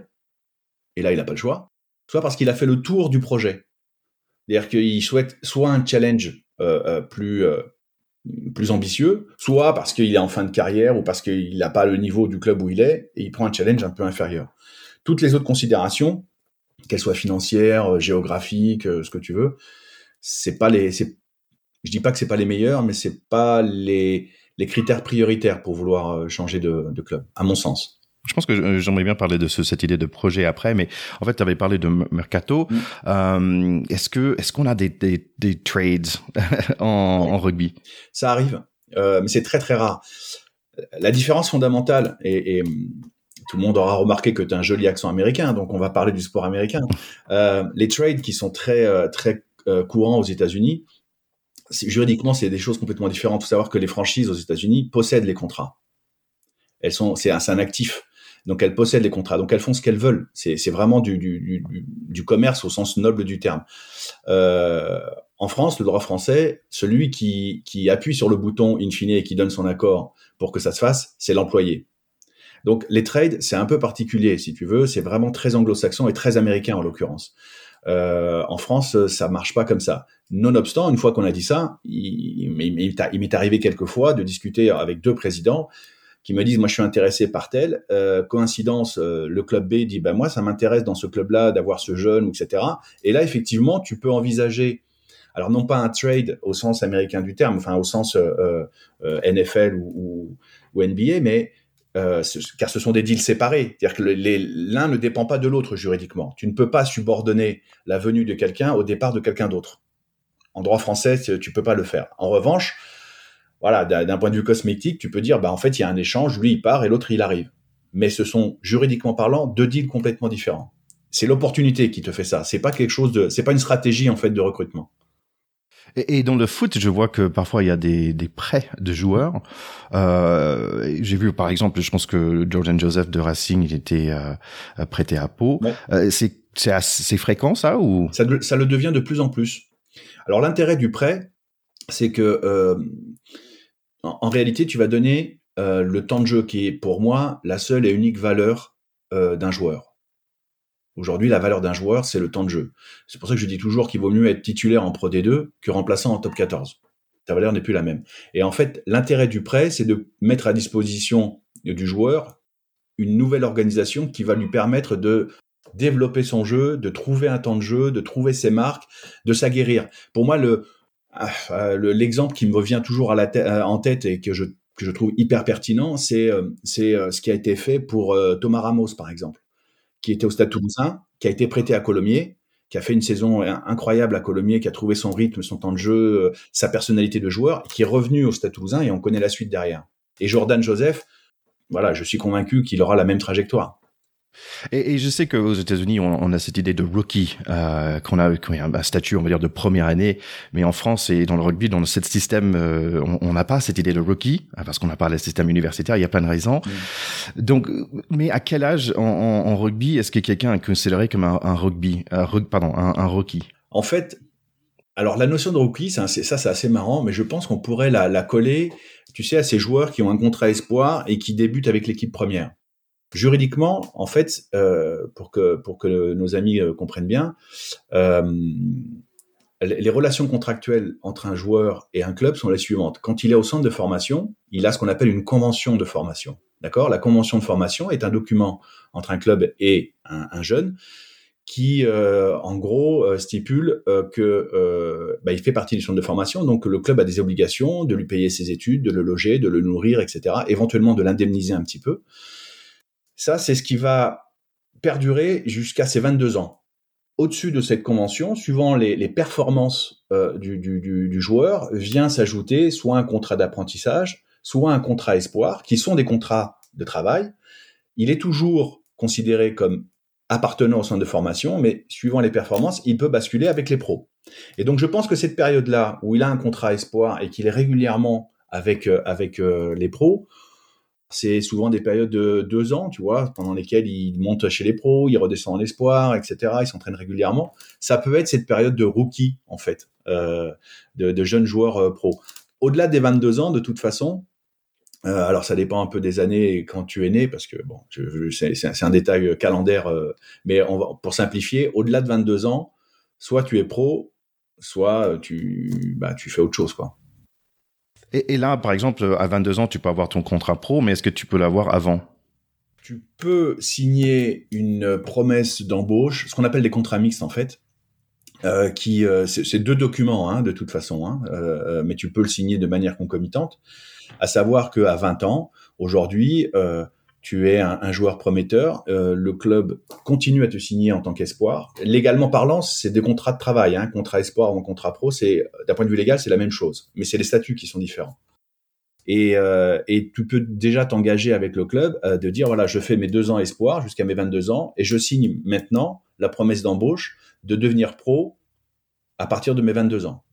et là il n'a pas le choix, soit parce qu'il a fait le tour du projet. C'est-à-dire qu'il souhaite soit un challenge euh, euh, plus euh, plus ambitieux, soit parce qu'il est en fin de carrière ou parce qu'il n'a pas le niveau du club où il est et il prend un challenge un peu inférieur. Toutes les autres considérations, qu'elles soient financières, géographiques, ce que tu veux, c'est pas les, je dis pas que c'est pas les meilleurs, mais c'est pas les, les critères prioritaires pour vouloir changer de club, à mon sens. Je pense que euh, j'aimerais bien parler de ce, cette idée de projet après, mais en fait, tu avais parlé de mercato. Mm. Euh, est-ce que est-ce qu'on a des, des, des trades [laughs] en, en, rugby? Ça arrive, euh, mais c'est très très rare. La différence fondamentale, et, et tout le monde aura remarqué que tu as un joli accent américain, donc on va parler du sport américain. [laughs] Euh, les trades qui sont très très courants aux États-Unis, juridiquement, c'est des choses complètement différentes. Il faut savoir que les franchises aux États-Unis possèdent les contrats. Elles sont, c'est un, un actif. Donc elles possèdent les contrats, donc elles font ce qu'elles veulent. C'est vraiment du, commerce au sens noble du terme. Euh, en France, le droit français, celui qui, appuie sur le bouton in fine et qui donne son accord pour que ça se fasse, c'est l'employé. Donc les trades, c'est un peu particulier, si tu veux. C'est vraiment très anglo-saxon et très américain en l'occurrence. Euh, en France, ça marche pas comme ça. Nonobstant, une fois qu'on a dit ça, il, il m'est arrivé quelquefois de discuter avec deux présidents qui me disent moi je suis intéressé par tel euh, coïncidence euh, le club B dit bah moi ça m'intéresse dans ce club là d'avoir ce jeune etc et là effectivement tu peux envisager alors non pas un trade au sens américain du terme enfin au sens euh, NFL ou, ou, NBA mais car ce sont des deals séparés, c'est-à-dire que l'un ne dépend pas de l'autre juridiquement. Tu ne peux pas subordonner la venue de quelqu'un au départ de quelqu'un d'autre. En droit français, tu peux pas le faire. En revanche, voilà, d'un point de vue cosmétique, tu peux dire, bah, en fait, il y a un échange, lui, il part et l'autre, il arrive. Mais ce sont, juridiquement parlant, deux deals complètement différents. C'est l'opportunité qui te fait ça. C'est pas quelque chose de, c'est pas une stratégie, en fait, de recrutement. Et, dans le foot, je vois que parfois il y a des, des prêts de joueurs. Euh, J'ai vu par exemple, je pense que Jordan Joseph de Racing, il était euh, prêté à Pau. Euh, c'est fréquent ça ou? Ça, ça, le devient de plus en plus. Alors l'intérêt du prêt, c'est que en, réalité, tu vas donner euh, le temps de jeu qui est pour moi la seule et unique valeur euh, d'un joueur. Aujourd'hui, la valeur d'un joueur, c'est le temps de jeu. C'est pour ça que je dis toujours qu'il vaut mieux être titulaire en Pro D2 que remplaçant en Top 14. Ta valeur n'est plus la même. Et en fait, l'intérêt du prêt, c'est de mettre à disposition du joueur une nouvelle organisation qui va lui permettre de développer son jeu, de trouver un temps de jeu, de trouver ses marques, de s'aguerrir. Pour moi, le, l'exemple qui me revient toujours euh, en tête et que je, que je trouve hyper pertinent, c'est euh, c'est euh, ce qui a été fait pour Thomas Ramos, par exemple, qui était au Stade Toulousain, qui a été prêté à Colomiers, qui a fait une saison incroyable à Colomiers, qui a trouvé son rythme, son temps de jeu, sa personnalité de joueur, qui est revenu au Stade Toulousain et on connaît la suite derrière. Et Jordan Joseph, voilà, je suis convaincu qu'il aura la même trajectoire. Et, et, je sais qu'aux États-Unis, on, on, a cette idée de rookie, euh, qu'on a, qu a un statut, on va dire, de première année. Mais en France et dans le rugby, dans ce système, euh, on n'a pas cette idée de rookie, hein, parce qu'on n'a pas le système universitaire. Il y a plein de raisons. Mm. Donc, mais à quel âge en, en, rugby est-ce que quelqu'un est considéré comme un, un rugby, un, pardon, un, un rookie? En fait, alors la notion de rookie, ça c'est assez marrant, mais je pense qu'on pourrait la, la coller, tu sais, à ces joueurs qui ont un contrat espoir et qui débutent avec l'équipe première. Juridiquement, en fait, euh, pour que pour que nos amis euh, comprennent bien, euh, les relations contractuelles entre un joueur et un club sont les suivantes. Quand il est au centre de formation, il a ce qu'on appelle une convention de formation. D'accord? La convention de formation est un document entre un club et un, jeune qui, en gros, stipule que bah, il fait partie du centre de formation, donc le club a des obligations de lui payer ses études, de le loger, de le nourrir, etc. Éventuellement de l'indemniser un petit peu. Ça, c'est ce qui va perdurer jusqu'à ses 22 ans. Au-dessus de cette convention, suivant les, performances euh, du, joueur, vient s'ajouter soit un contrat d'apprentissage, soit un contrat espoir, qui sont des contrats de travail. Il est toujours considéré comme appartenant au centre de formation, mais suivant les performances, il peut basculer avec les pros. Et donc je pense que cette période-là, où il a un contrat espoir et qu'il est régulièrement avec, euh, avec euh, les pros, c'est souvent des périodes de deux ans, tu vois, pendant lesquelles il monte chez les pros, il redescend en espoir, etc. Il s'entraîne régulièrement. Ça peut être cette période de rookie, en fait, euh, de, jeunes joueurs euh, pros. Au-delà des 22 ans, de toute façon, euh, alors ça dépend un peu des années quand tu es né, parce que bon, c'est un détail calendaire, mais pour simplifier, au-delà de 22 ans, soit tu es pro, soit tu, bah, tu fais autre chose, quoi. Et, là, par exemple, à 22 ans, tu peux avoir ton contrat pro, mais est-ce que tu peux l'avoir avant? Tu peux signer une promesse d'embauche, ce qu'on appelle des contrats mixtes en fait. Euh, qui euh, c'est deux documents hein, de toute façon, hein, euh, mais tu peux le signer de manière concomitante. À savoir que à 20 ans, aujourd'hui, tu es un, joueur prometteur, euh, le club continue à te signer en tant qu'espoir. Légalement parlant, c'est des contrats de travail, hein, contrat espoir ou contrat pro, c'est d'un point de vue légal, c'est la même chose, mais c'est les statuts qui sont différents. Et, euh, tu peux déjà t'engager avec le club euh, de dire voilà, je fais mes deux ans espoir jusqu'à mes 22 ans et je signe maintenant la promesse d'embauche de devenir pro à partir de mes 22 ans.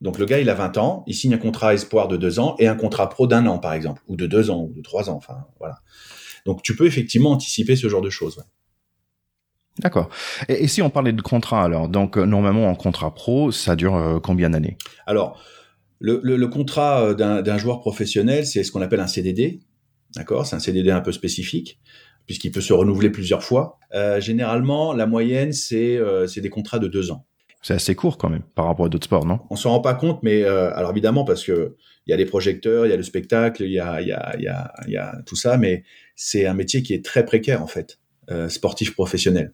Donc le gars, il a 20 ans, il signe un contrat espoir de deux ans et un contrat pro d'un an, par exemple, ou de deux ans, ou de trois ans, enfin voilà. Donc tu peux effectivement anticiper ce genre de choses. D'accord. Et, si on parlait de contrat alors, donc euh, normalement en contrat pro, ça dure euh, combien d'années? Alors, le, contrat euh, d'un joueur professionnel, c'est ce qu'on appelle un CDD. D'accord? C'est un CDD un peu spécifique puisqu'il peut se renouveler plusieurs fois. généralement, la moyenne, c'est des contrats de deux ans. C'est assez court quand même par rapport à d'autres sports, non? On s'en rend pas compte, mais euh, alors évidemment parce que il y a les projecteurs, il y a le spectacle, il y a, y, a, y, a, y a tout ça, mais c'est un métier qui est très précaire en fait, euh, sportif professionnel.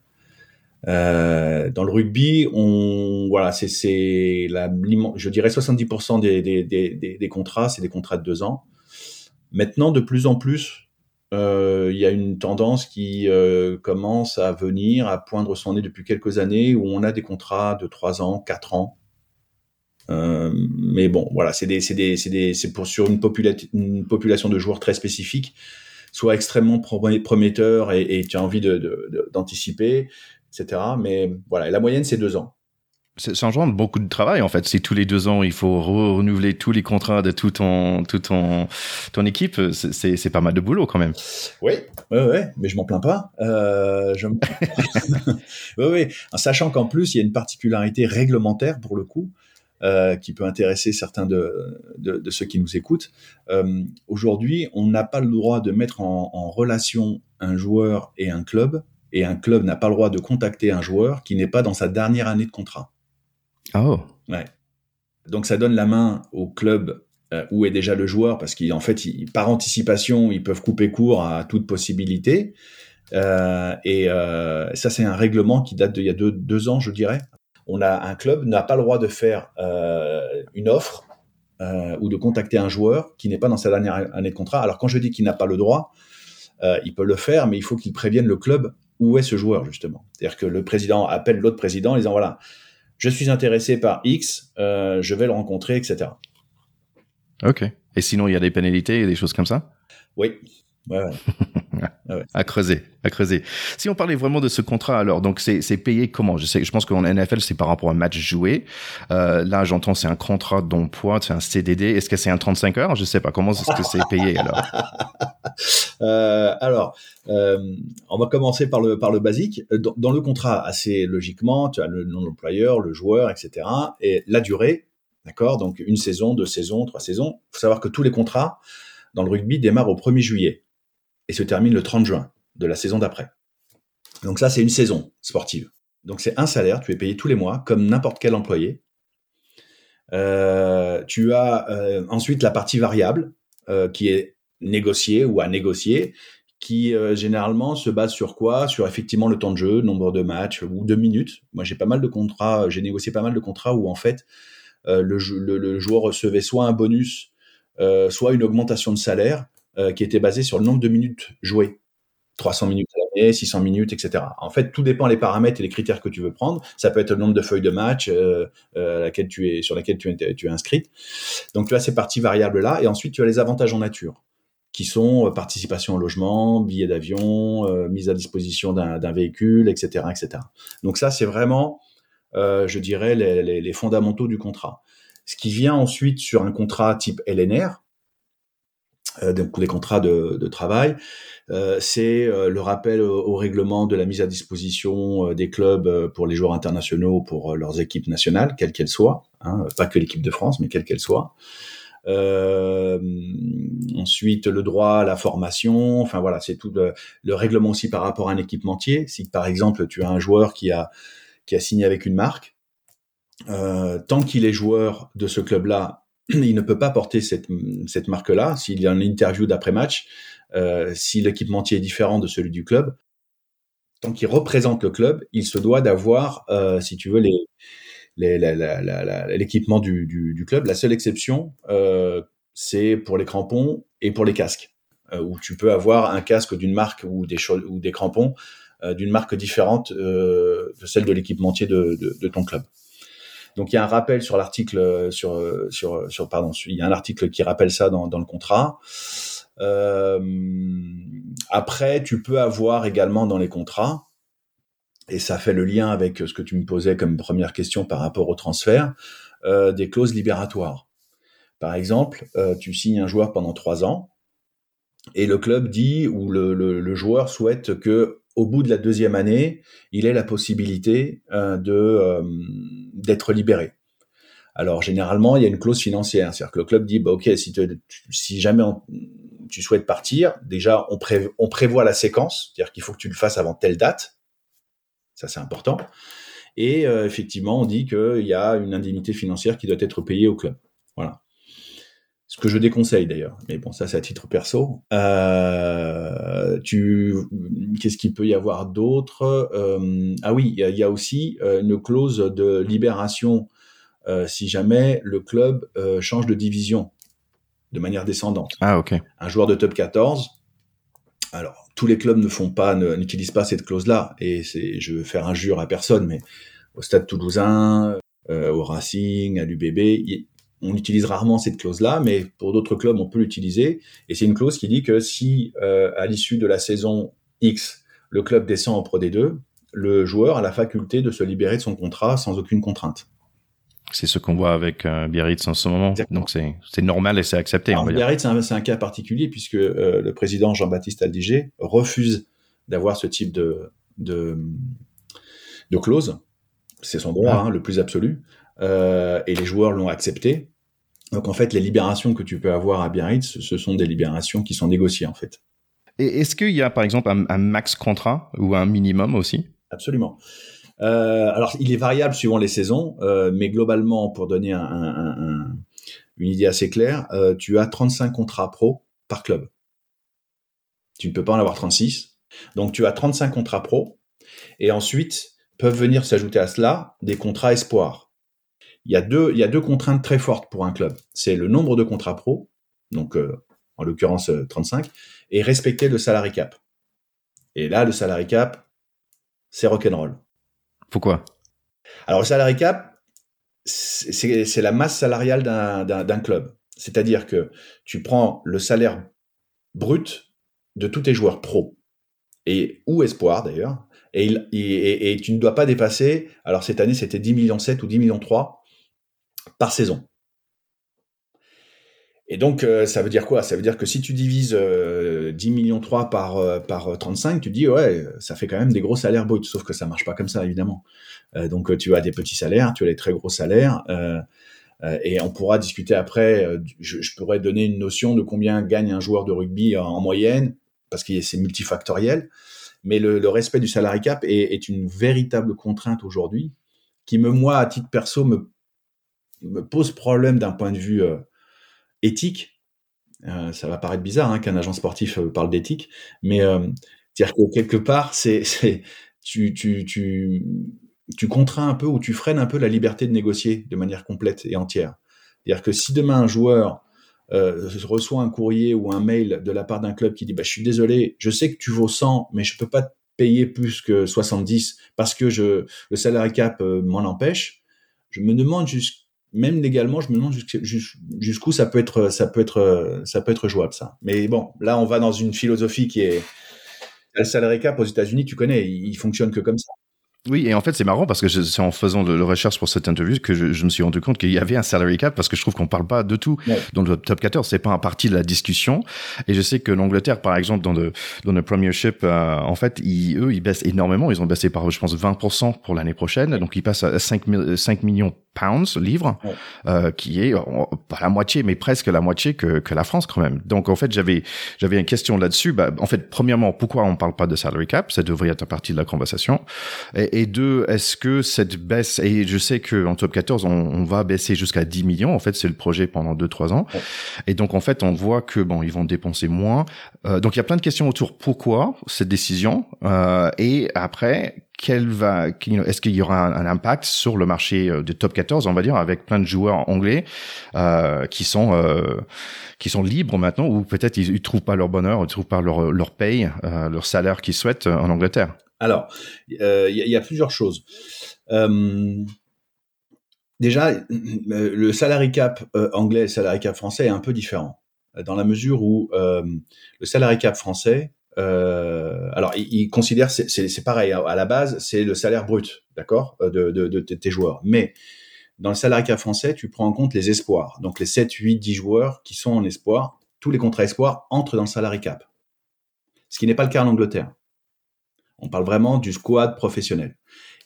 Euh, dans le rugby, on voilà, c'est la je dirais 70% des, des, des, des contrats, c'est des contrats de deux ans. Maintenant, de plus en plus, il y a une tendance qui euh, commence à venir, à poindre son nez depuis quelques années, où on a des contrats de 3 ans, 4 ans. mais bon, voilà, c'est des, c'est des, c'est des, c'est pour sur une, une population de joueurs très spécifique, soit extrêmement prometteur et, et tu as envie de, d'anticiper, etc. Mais voilà, la moyenne c'est deux ans ça engendre beaucoup de travail en fait. Si tous les deux ans il faut renouveler tous les contrats de tout ton, tout ton, ton équipe, c'est pas mal de boulot quand même. Oui, ouais, ouais, mais je m'en plains pas. Euh, je... oui, [laughs] oui, en sachant qu'en plus il y a une particularité réglementaire pour le coup. Euh, qui peut intéresser certains de, de, de ceux qui nous écoutent. Euh, Aujourd'hui, on n'a pas le droit de mettre en, en relation un joueur et un club, et un club n'a pas le droit de contacter un joueur qui n'est pas dans sa dernière année de contrat. Oh. Donc ça donne la main au club euh, où est déjà le joueur parce qu'en fait, par anticipation, ils peuvent couper court à toute possibilité. Euh, et euh, ça, c'est un règlement qui date d'il y a deux, ans, je dirais. On a un club n'a pas le droit de faire une offre ou de contacter un joueur qui n'est pas dans sa dernière année de contrat. Alors quand je dis qu'il n'a pas le droit, il peut le faire, mais il faut qu'il prévienne le club où est ce joueur justement. C'est-à-dire que le président appelle l'autre président en disant voilà, je suis intéressé par X, euh, je vais le rencontrer, etc. Ok. Et sinon, il y a des pénalités et des choses comme ça? Oui. Ouais, [laughs] ouais. à creuser, à creuser. Si on parlait vraiment de ce contrat, alors donc c'est payé comment? Je sais, je pense qu'en NFL c'est par rapport à un match joué. Euh, là, j'entends c'est un contrat d'emploi, c'est un CDD. Est-ce que c'est un 35 heures? Je sais pas. Comment est-ce que c'est payé alors? [laughs] Euh, Alors, euh, on va commencer par le par le basique. Dans, dans, le contrat, assez logiquement, tu as le nom de l'employeur, le joueur, etc. Et la durée, d'accord? Donc une saison, deux saisons, trois saisons. Il faut savoir que tous les contrats dans le rugby démarrent au 1er juillet et se termine le 30 juin de la saison d'après. Donc ça, c'est une saison sportive. Donc c'est un salaire, tu es payé tous les mois comme n'importe quel employé. Euh, tu as euh, ensuite la partie variable euh, qui est négociée ou à négocier, qui généralement se base sur quoi? Sur effectivement le temps de jeu, nombre de matchs ou de minutes. Moi j'ai pas mal de contrats, j'ai négocié pas mal de contrats où en fait le, le, joueur recevait soit un bonus, soit une augmentation de salaire euh, qui était basé sur le nombre de minutes jouées. 300 minutes à l'année, 600 minutes, etc. En fait, tout dépend des paramètres et les critères que tu veux prendre. Ça peut être le nombre de feuilles de match euh, euh, laquelle tu es, sur laquelle tu es, tu es inscrit. Donc, tu as ces parties variables-là. Et ensuite, tu as les avantages en nature qui sont euh, participation au logement, billets d'avion, euh, mise à disposition d'un véhicule, etc., etc. Donc ça, c'est vraiment, je dirais, les, les, les fondamentaux du contrat. Ce qui vient ensuite sur un contrat type LNR, euh, donc les contrats de, de travail, euh, c'est euh, le rappel au, règlement de la mise à disposition euh, des clubs pour les joueurs internationaux, pour leurs équipes nationales, quelles qu'elles soient, hein, pas que l'équipe de France, mais quelles qu'elles soient. Euh, ensuite, le droit à la formation. Enfin voilà, c'est tout le, le, règlement aussi par rapport à un équipementier. Si par exemple tu as un joueur qui a qui a signé avec une marque, euh, tant qu'il est joueur de ce club-là, [clears throat] il ne peut pas porter cette, cette marque-là. S'il y a une interview d'après-match, euh, si l'équipementier est différent de celui du club, tant qu'il représente le club, il se doit d'avoir, euh, si tu veux, l'équipement du, club. La seule exception, euh, c'est pour les crampons et pour les casques, où tu peux avoir un casque d'une marque ou des, ou des crampons d'une marque différente de celle de l'équipementier de ton club. Donc il y a un rappel sur l'article euh, sur euh, sur sur pardon, il y a un article qui rappelle ça dans, dans le contrat. Euh, après, tu peux avoir également dans les contrats, et ça fait le lien avec ce que tu me posais comme première question par rapport au transfert, euh, des clauses libératoires. Par exemple, euh, tu signes un joueur pendant trois ans, et le club dit ou le, le, le joueur souhaite que au bout de la deuxième année, il ait la possibilité euh, de euh, d'être libéré. Alors généralement, il y a une clause financière, c'est-à-dire que le club dit bah, ok si, jamais tu souhaites partir, déjà on, on prévoit la séquence, c'est-à-dire qu'il faut que tu le fasses avant telle date, ça c'est important. Et euh, effectivement, on dit qu'il y a une indemnité financière qui doit être payée au club. Voilà ce que je déconseille d'ailleurs. Mais bon, ça c'est à titre perso. Euh, tu, qu'est-ce qu'il peut y avoir d'autre? Euh, Ah oui, il y, a aussi euh, une clause de libération euh, si jamais le club euh, change de division de manière descendante. Ah ok. Un joueur de top 14. Alors tous les clubs ne font pas, n'utilisent pas cette clause-là. Et c'est, je veux faire injure à personne, mais au Stade Toulousain, au Racing, à l'UBB. On utilise rarement cette clause-là, mais pour d'autres clubs, on peut l'utiliser. Et c'est une clause qui dit que si, à l'issue de la saison X, le club descend en Pro D2, le joueur a la faculté de se libérer de son contrat sans aucune contrainte. C'est ce qu'on voit avec euh, Biarritz en ce moment. Donc c'est normal et c'est accepté. Alors, Biarritz, c'est un, cas particulier puisque euh, le président Jean-Baptiste Aldiger refuse d'avoir ce type de, de, de clause. C'est son droit ah. hein, le plus absolu. Euh, et les joueurs l'ont accepté. Donc en fait, les libérations que tu peux avoir à Biarritz, ce sont des libérations qui sont négociées en fait. Et est-ce qu'il y a par exemple un, un max contrat ou un minimum aussi? Absolument. Euh, alors, il est variable suivant les saisons, euh, mais globalement, pour donner une idée assez claire, euh, tu as 35 contrats pro par club. Tu ne peux pas en avoir 36. Donc, tu as 35 contrats pro. Et ensuite, peuvent venir s'ajouter à cela des contrats espoirs. Il y, a deux, il y a deux contraintes très fortes pour un club. C'est le nombre de contrats pro, donc en l'occurrence 35, et respecter le salary cap. Et là, le salary cap, c'est rock'n'roll. Pourquoi? Alors, le salary cap, c'est la masse salariale d'un club. C'est-à-dire que tu prends le salaire brut de tous tes joueurs pro, et ou espoir d'ailleurs, et, tu ne dois pas dépasser, alors cette année c'était 10 millions 7 ou 10 millions 3 par saison. Et donc, euh, ça veut dire quoi? Ça veut dire que si tu divises 10 euh, millions 3 par, euh, par 35, tu dis, ouais, ça fait quand même des gros salaires bruts. Sauf que ça marche pas comme ça, évidemment. donc, tu as des petits salaires, tu as des très gros salaires. et on pourra discuter après, je, pourrais donner une notion de combien gagne un joueur de rugby en, moyenne, parce que c'est multifactoriel. Mais le, respect du salary cap est, est une véritable contrainte aujourd'hui, qui me, moi, à titre perso, me, me pose problème d'un point de vue éthique. Euh, ça va paraître bizarre hein, qu'un agent sportif euh, parle d'éthique, mais euh, dire que quelque part, c'est, tu, tu, tu, tu contrains un peu ou tu freines un peu la liberté de négocier de manière complète et entière. C'est-à-dire que si demain un joueur euh, reçoit un courrier ou un mail de la part d'un club qui dit bah, Je suis désolé, je sais que tu vaux 100, mais je peux pas te payer plus que 70 parce que je, le salary cap m'en empêche, je me demande juste même légalement, je me demande jusqu'où ça peut être, ça peut être, ça peut être jouable ça. Mais bon, là, on va dans une philosophie qui est le salary cap aux États-Unis, tu connais, il fonctionne que comme ça. Oui, et en fait, c'est marrant parce que c'est en faisant de, la recherche pour cette interview que je, me suis rendu compte qu'il y avait un salary cap parce que je trouve qu'on parle pas de tout dans le top 14. C'est pas un partie de la discussion. Et je sais que l'Angleterre, par exemple, dans le, dans le Premiership, euh, en fait, ils, eux, ils baissent énormément. Ils ont baissé par, je pense, 20% pour l'année prochaine. Donc, ils passent à 5, 5 millions pounds livres, euh, qui est pas la moitié, mais presque la moitié que, que la France quand même. Donc en fait, j'avais j'avais une question là-dessus. Bah, en fait, premièrement, pourquoi on parle pas de salary cap? Ça devrait être partie de la conversation. Et, et deux, est-ce que cette baisse et je sais que en top 14, on, on va baisser jusqu'à 10 millions. En fait, c'est le projet pendant 2-3 ans. Et donc en fait, on voit que bon, ils vont dépenser moins. Euh, donc il y a plein de questions autour pourquoi cette décision. Euh, et après, quel va, est-ce qu'il y aura un, impact sur le marché euh, de top 14, on va dire, avec plein de joueurs anglais euh, qui sont euh, qui sont libres maintenant, ou peut-être ils, ils trouvent pas leur bonheur, ils trouvent pas leur leur paye, euh, leur salaire qu'ils souhaitent en Angleterre? Alors, il y, a plusieurs choses. déjà, le salary cap anglais et le salary cap français est un peu différent, dans la mesure où le salary cap français euh, alors, ils, considèrent, c'est pareil, à la base, c'est le salaire brut, d'accord, euh, de, de, tes joueurs. Mais dans le salariat français, tu prends en compte les espoirs. Donc, les 7, 8, 10 joueurs qui sont en espoir, tous les contrats espoirs entrent dans le salarié cap. Ce qui n'est pas le cas en Angleterre. On parle vraiment du squad professionnel.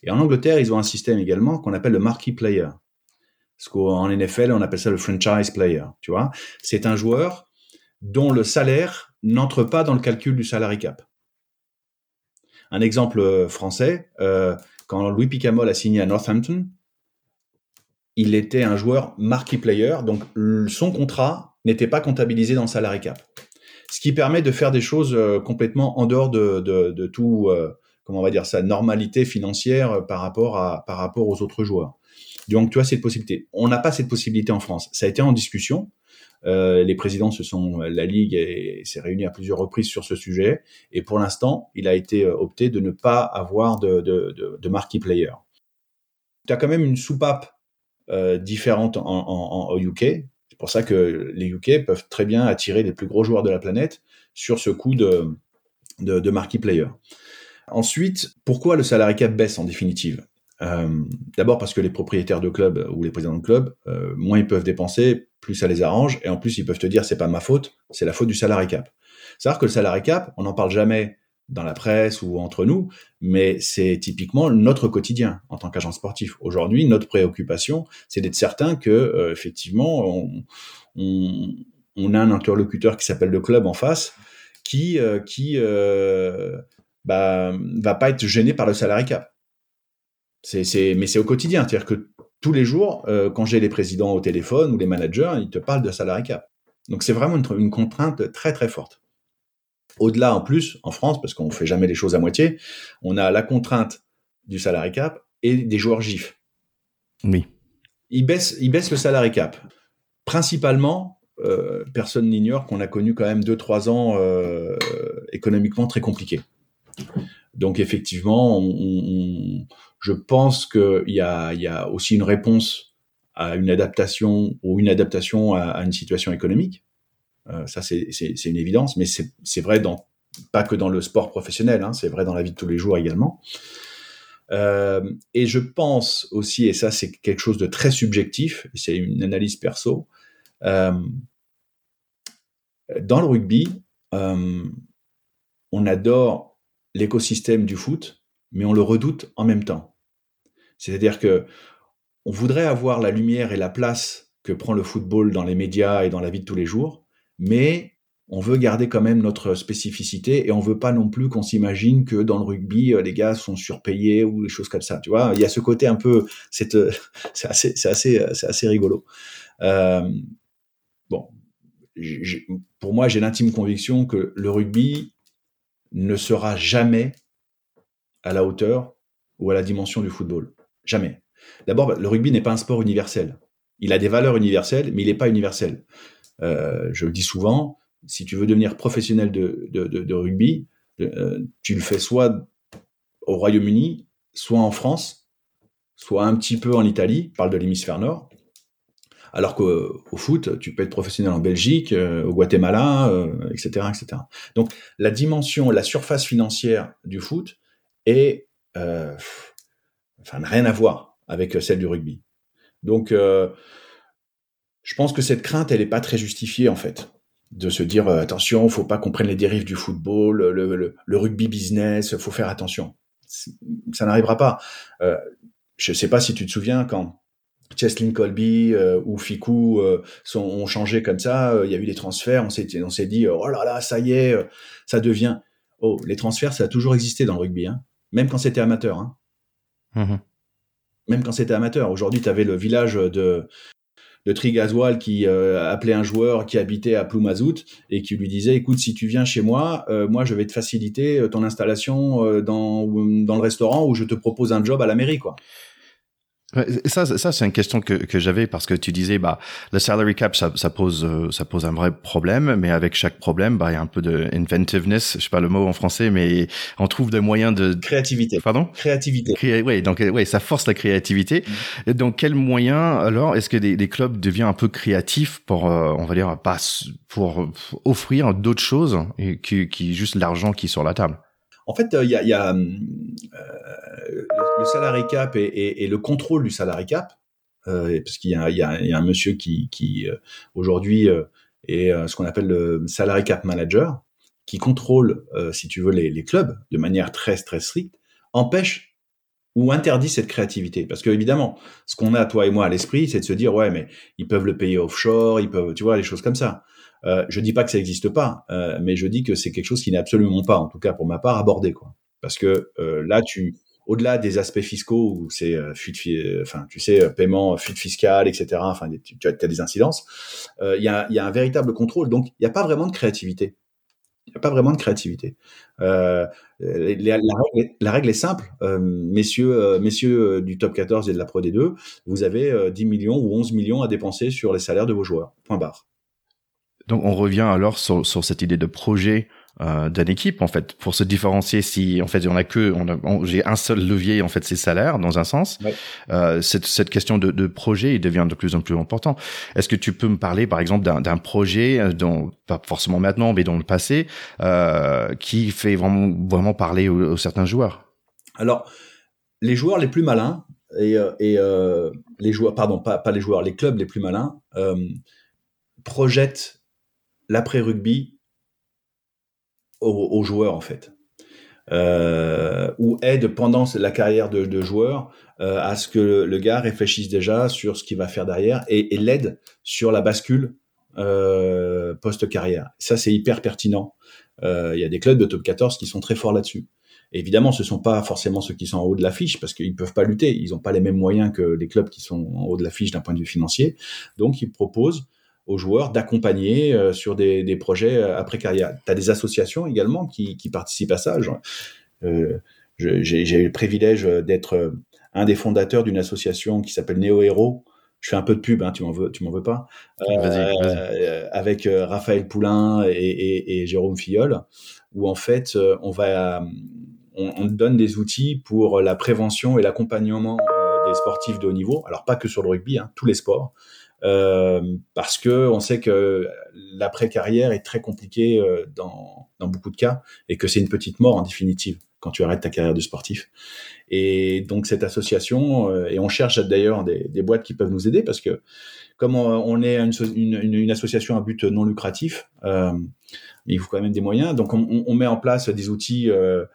Et en Angleterre, ils ont un système également qu'on appelle le marquee player. Parce qu'en NFL, on appelle ça le franchise player, tu vois. C'est un joueur dont le salaire n'entre pas dans le calcul du salary cap. Un exemple euh, français, euh, quand Louis Picamol a signé à Northampton, il était un joueur marquee player, donc son contrat n'était pas comptabilisé dans le salary cap. Ce qui permet de faire des choses euh, complètement en dehors de, tout, comment on va dire, sa normalité financière par rapport, à, par rapport aux autres joueurs. Donc tu as cette possibilité. On n'a pas cette possibilité en France. Ça a été en discussion. Euh, les présidents se sont, la ligue s'est réunie à plusieurs reprises sur ce sujet, et pour l'instant, il a été euh, opté de ne pas avoir de, de, de, marquee player. Tu as quand même une soupape différentes en, en, UK. C'est pour ça que les UK peuvent très bien attirer les plus gros joueurs de la planète sur ce coup de, de, marquee player. Ensuite, pourquoi le salary cap baisse en définitive? Euh, D'abord parce que les propriétaires de clubs ou les présidents de clubs, euh, moins ils peuvent dépenser, plus ça les arrange, et en plus ils peuvent te dire c'est pas ma faute, c'est la faute du salary cap. C'est-à-dire que le salary cap, on n'en parle jamais dans la presse ou entre nous, mais c'est typiquement notre quotidien en tant qu'agent sportif. Aujourd'hui, notre préoccupation, c'est d'être certain que euh, effectivement, on, a un interlocuteur qui s'appelle le club en face, qui euh, euh, bah, va pas être gêné par le salary cap. Mais c'est au quotidien, c'est-à-dire que tous les jours, euh, quand j'ai les présidents au téléphone ou les managers, ils te parlent de salary cap. Donc c'est vraiment une, contrainte très très forte. Au-delà, en plus, en France, parce qu'on fait jamais les choses à moitié, on a la contrainte du salary cap et des joueurs GIF. Oui. Ils baissent, ils baissent le salary cap. Principalement, euh, personne n'ignore qu'on a connu quand même 2-3 ans euh, économiquement très compliqués. Donc effectivement, on, on, je pense qu'il y a, il y a aussi une réponse à une adaptation ou une adaptation à, à une situation économique. Euh, ça, c'est une évidence, mais c'est vrai pas que dans le sport professionnel, hein, c'est vrai dans la vie de tous les jours également. Euh, et je pense aussi, et ça c'est quelque chose de très subjectif, c'est une analyse perso, euh, dans le rugby, on adore l'écosystème du foot, mais on le redoute en même temps. C'est-à-dire que on voudrait avoir la lumière et la place que prend le football dans les médias et dans la vie de tous les jours, mais on veut garder quand même notre spécificité et on veut pas non plus qu'on s'imagine que dans le rugby les gars sont surpayés ou des choses comme ça. Tu vois, il y a ce côté un peu, [laughs] c'est assez, c'est assez, c'est assez rigolo. Euh, bon, pour moi, j'ai l'intime conviction que le rugby ne sera jamais à la hauteur ou à la dimension du football. Jamais. D'abord, le rugby n'est pas un sport universel. Il a des valeurs universelles, mais il n'est pas universel. Euh, je le dis souvent, si tu veux devenir professionnel de, rugby, euh, tu le fais soit au Royaume-Uni, soit en France, soit un petit peu en Italie, parle de l'hémisphère nord. Alors qu'au foot, tu peux être professionnel en Belgique, euh, au Guatemala, etc., etc. Donc la dimension, la surface financière du foot est, enfin, rien à voir avec celle du rugby. Donc je pense que cette crainte, elle n'est pas très justifiée en fait, de se dire euh, attention, faut pas qu'on prenne les dérives du football, le, le, le rugby business, faut faire attention. Ça n'arrivera pas. Euh, je sais pas si tu te souviens quand Cheslin Colby euh, ou Fiku euh, sont, ont changé comme ça, euh, il y a eu des transferts, on s'est on s'est dit oh là là, ça y est, ça devient. Oh, les transferts, ça a toujours existé dans le rugby, hein, même quand c'était amateur. Hein. Mmh. Même quand c'était amateur. Aujourd'hui, tu avais le village de de Trigasoil qui euh, appelait un joueur qui habitait à Ploumazout et qui lui disait écoute si tu viens chez moi euh, moi je vais te faciliter ton installation euh, dans dans le restaurant où je te propose un job à la mairie quoi ça, ça c'est une question que, que j'avais parce que tu disais bah le salary cap ça, ça pose euh, ça pose un vrai problème mais avec chaque problème bah il y a un peu de inventiveness je sais pas le mot en français mais on trouve des moyens de créativité. Pardon? Créativité. Cré... oui donc ouais ça force la créativité. Mmh. donc quel moyen alors est-ce que des, des, clubs deviennent un peu créatifs pour euh, on va dire pas pour, offrir d'autres choses et qui, qui juste l'argent qui est sur la table? En fait, il y a, y a euh, le salary cap et, et, et, le contrôle du salary cap, euh, parce qu'il y, y, y, a un monsieur qui, qui euh, aujourd'hui euh, est ce qu'on appelle le salary cap manager, qui contrôle, si tu veux, les, les, clubs de manière très très stricte, empêche ou interdit cette créativité. Parce que évidemment, ce qu'on a toi et moi à l'esprit, c'est de se dire ouais, mais ils peuvent le payer offshore, ils peuvent, tu vois, les choses comme ça. Euh, je dis pas que ça n'existe pas, euh, mais je dis que c'est quelque chose qui n'est absolument pas, en tout cas pour ma part, abordé, quoi. Parce que euh, là, tu, au-delà des aspects fiscaux où c'est euh, fuite, enfin, tu sais, paiement, fuite fiscale, etc. Enfin, tu, tu as, des incidences. Il y a, y, a, un véritable contrôle, donc il n'y a pas vraiment de créativité. Il n'y a pas vraiment de créativité. Euh, la, règle, est simple, euh, messieurs, euh, messieurs du top 14 et de la Pro D2, vous avez 10 millions ou 11 millions à dépenser sur les salaires de vos joueurs. Point barre. Donc on revient alors sur, sur cette idée de projet euh, d'une équipe en fait pour se différencier si en fait on a que on j'ai un seul levier en fait c'est salaire dans un sens. Euh, cette, cette question de, de, projet il devient de plus en plus important. Est-ce que tu peux me parler par exemple d'un projet euh, dont pas forcément maintenant mais dans le passé euh, qui fait vraiment vraiment parler aux, certains joueurs? Alors les joueurs les plus malins et, euh, et les joueurs pardon pas, pas les joueurs les clubs les plus malins projettent l'après rugby aux, joueurs en fait. Euh, ou aide pendant la carrière de, de joueur euh, à ce que le, gars réfléchisse déjà sur ce qu'il va faire derrière et, et l'aide sur la bascule euh, post-carrière. Ça, c'est hyper pertinent. Euh, il y a des clubs de top 14 qui sont très forts là-dessus. Évidemment, ce sont pas forcément ceux qui sont en haut de la fiche parce qu'ils peuvent pas lutter. Ils n'ont pas les mêmes moyens que les clubs qui sont en haut de la fiche d'un point de vue financier. Donc, ils proposent aux joueurs d'accompagner euh, sur des, des, projets euh, après carrière. Tu as des associations également qui, qui participent à ça. Euh, J'ai eu le privilège d'être un des fondateurs d'une association qui s'appelle Néo Héros. Je fais un peu de pub, hein, tu m'en veux, tu m'en veux pas. Euh, avec Raphaël Poulain et, et, et, Jérôme Filleul, où en fait on va, on, on, donne des outils pour la prévention et l'accompagnement des sportifs de haut niveau. Alors pas que sur le rugby, hein, tous les sports. Euh, parce que on sait que l'après carrière est très compliqué euh, dans, dans beaucoup de cas et que c'est une petite mort en définitive quand tu arrêtes ta carrière de sportif. Et donc cette association, euh, et on cherche d'ailleurs des, des, boîtes qui peuvent nous aider parce que comme on, est une, une, une, association à but non lucratif, euh, il faut quand même des moyens. Donc on, on met en place des outils euh,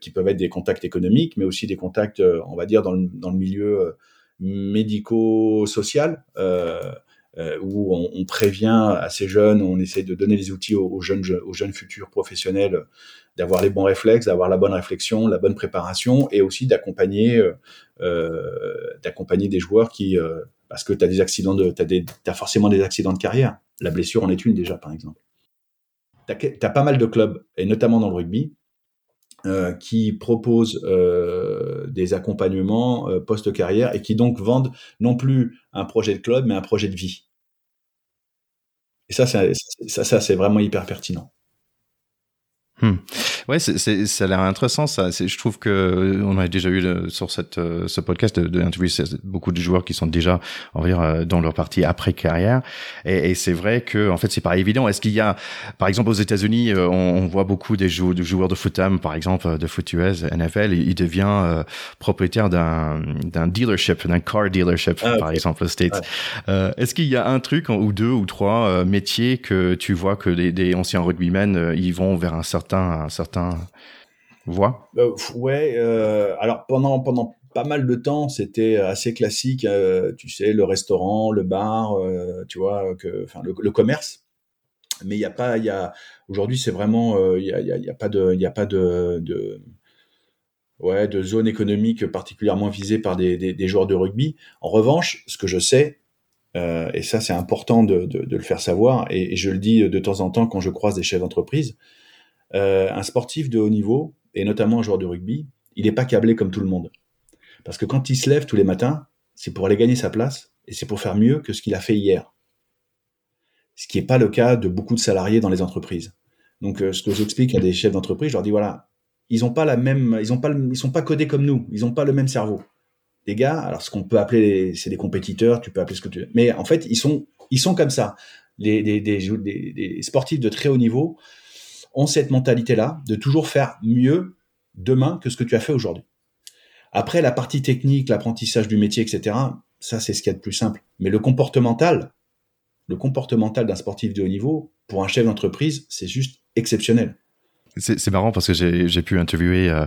qui peuvent être des contacts économiques, mais aussi des contacts, on va dire, dans le, dans le milieu médico-social euh, euh, où on, prévient à ces jeunes, on essaie de donner les outils aux, jeunes, aux jeunes futurs professionnels d'avoir les bons réflexes, d'avoir la bonne réflexion, la bonne préparation, et aussi d'accompagner euh, d'accompagner des joueurs qui parce que tu as des accidents de t'as des as forcément des accidents de carrière. La blessure en est une déjà par exemple. Tu as, pas mal de clubs et notamment dans le rugby euh, qui proposent euh, des accompagnements euh, post-carrière et qui donc vendent non plus un projet de club, mais un projet de vie. Et ça, c'est vraiment hyper pertinent. Hmm. Ouais, c'est, c'est, ça a l'air intéressant. Ça, c'est, je trouve que euh, on a déjà eu le, sur cette euh, ce podcast de, de beaucoup de joueurs qui sont déjà, on va dire, euh, dans leur partie après carrière. Et, et, c'est vrai que en fait, c'est pas évident. Est-ce qu'il y a, par exemple, aux États-Unis, on, on, voit beaucoup des joueurs de joueurs de foot par exemple, de foot US, NFL, il devient propriétaire d'un d'un dealership, d'un car dealership, ah, par exemple, aux States. est-ce qu'il y a un truc ou deux ou trois métiers que tu vois que des, des anciens rugbymen ils vont vers un certain un certain voie euh, Ouais, euh, alors pendant, pendant pas mal de temps, c'était assez classique, euh, tu sais, le restaurant, le bar, tu vois, que, enfin, le, commerce. Mais il n'y a pas, il a, aujourd'hui, c'est vraiment, il n'y a, y a, pas de, il a pas de, ouais, de zone économique particulièrement visée par des, des, joueurs de rugby. En revanche, ce que je sais, et ça c'est important de, de, le faire savoir, et, je le dis de temps en temps quand je croise des chefs d'entreprise, euh, un sportif de haut niveau, et notamment un joueur de rugby, il n'est pas câblé comme tout le monde. Parce que quand il se lève tous les matins, c'est pour aller gagner sa place, et c'est pour faire mieux que ce qu'il a fait hier. Ce qui n'est pas le cas de beaucoup de salariés dans les entreprises. Donc, euh, ce que j'explique à des chefs d'entreprise, je leur dis voilà, ils ont pas la même, ils ont pas, ils sont pas codés comme nous, ils ont pas le même cerveau. Les gars, alors ce qu'on peut appeler, c'est des compétiteurs, tu peux appeler ce que tu veux, mais en fait, ils sont, ils sont comme ça. Les, des sportifs de très haut niveau, ont cette mentalité-là de toujours faire mieux demain que ce que tu as fait aujourd'hui. Après, la partie technique, l'apprentissage du métier, etc., ça, c'est ce qu'il y a de plus simple. Mais le comportemental, le comportemental d'un sportif de haut niveau, pour un chef d'entreprise, c'est juste exceptionnel. C'est marrant parce que j'ai pu interviewer euh,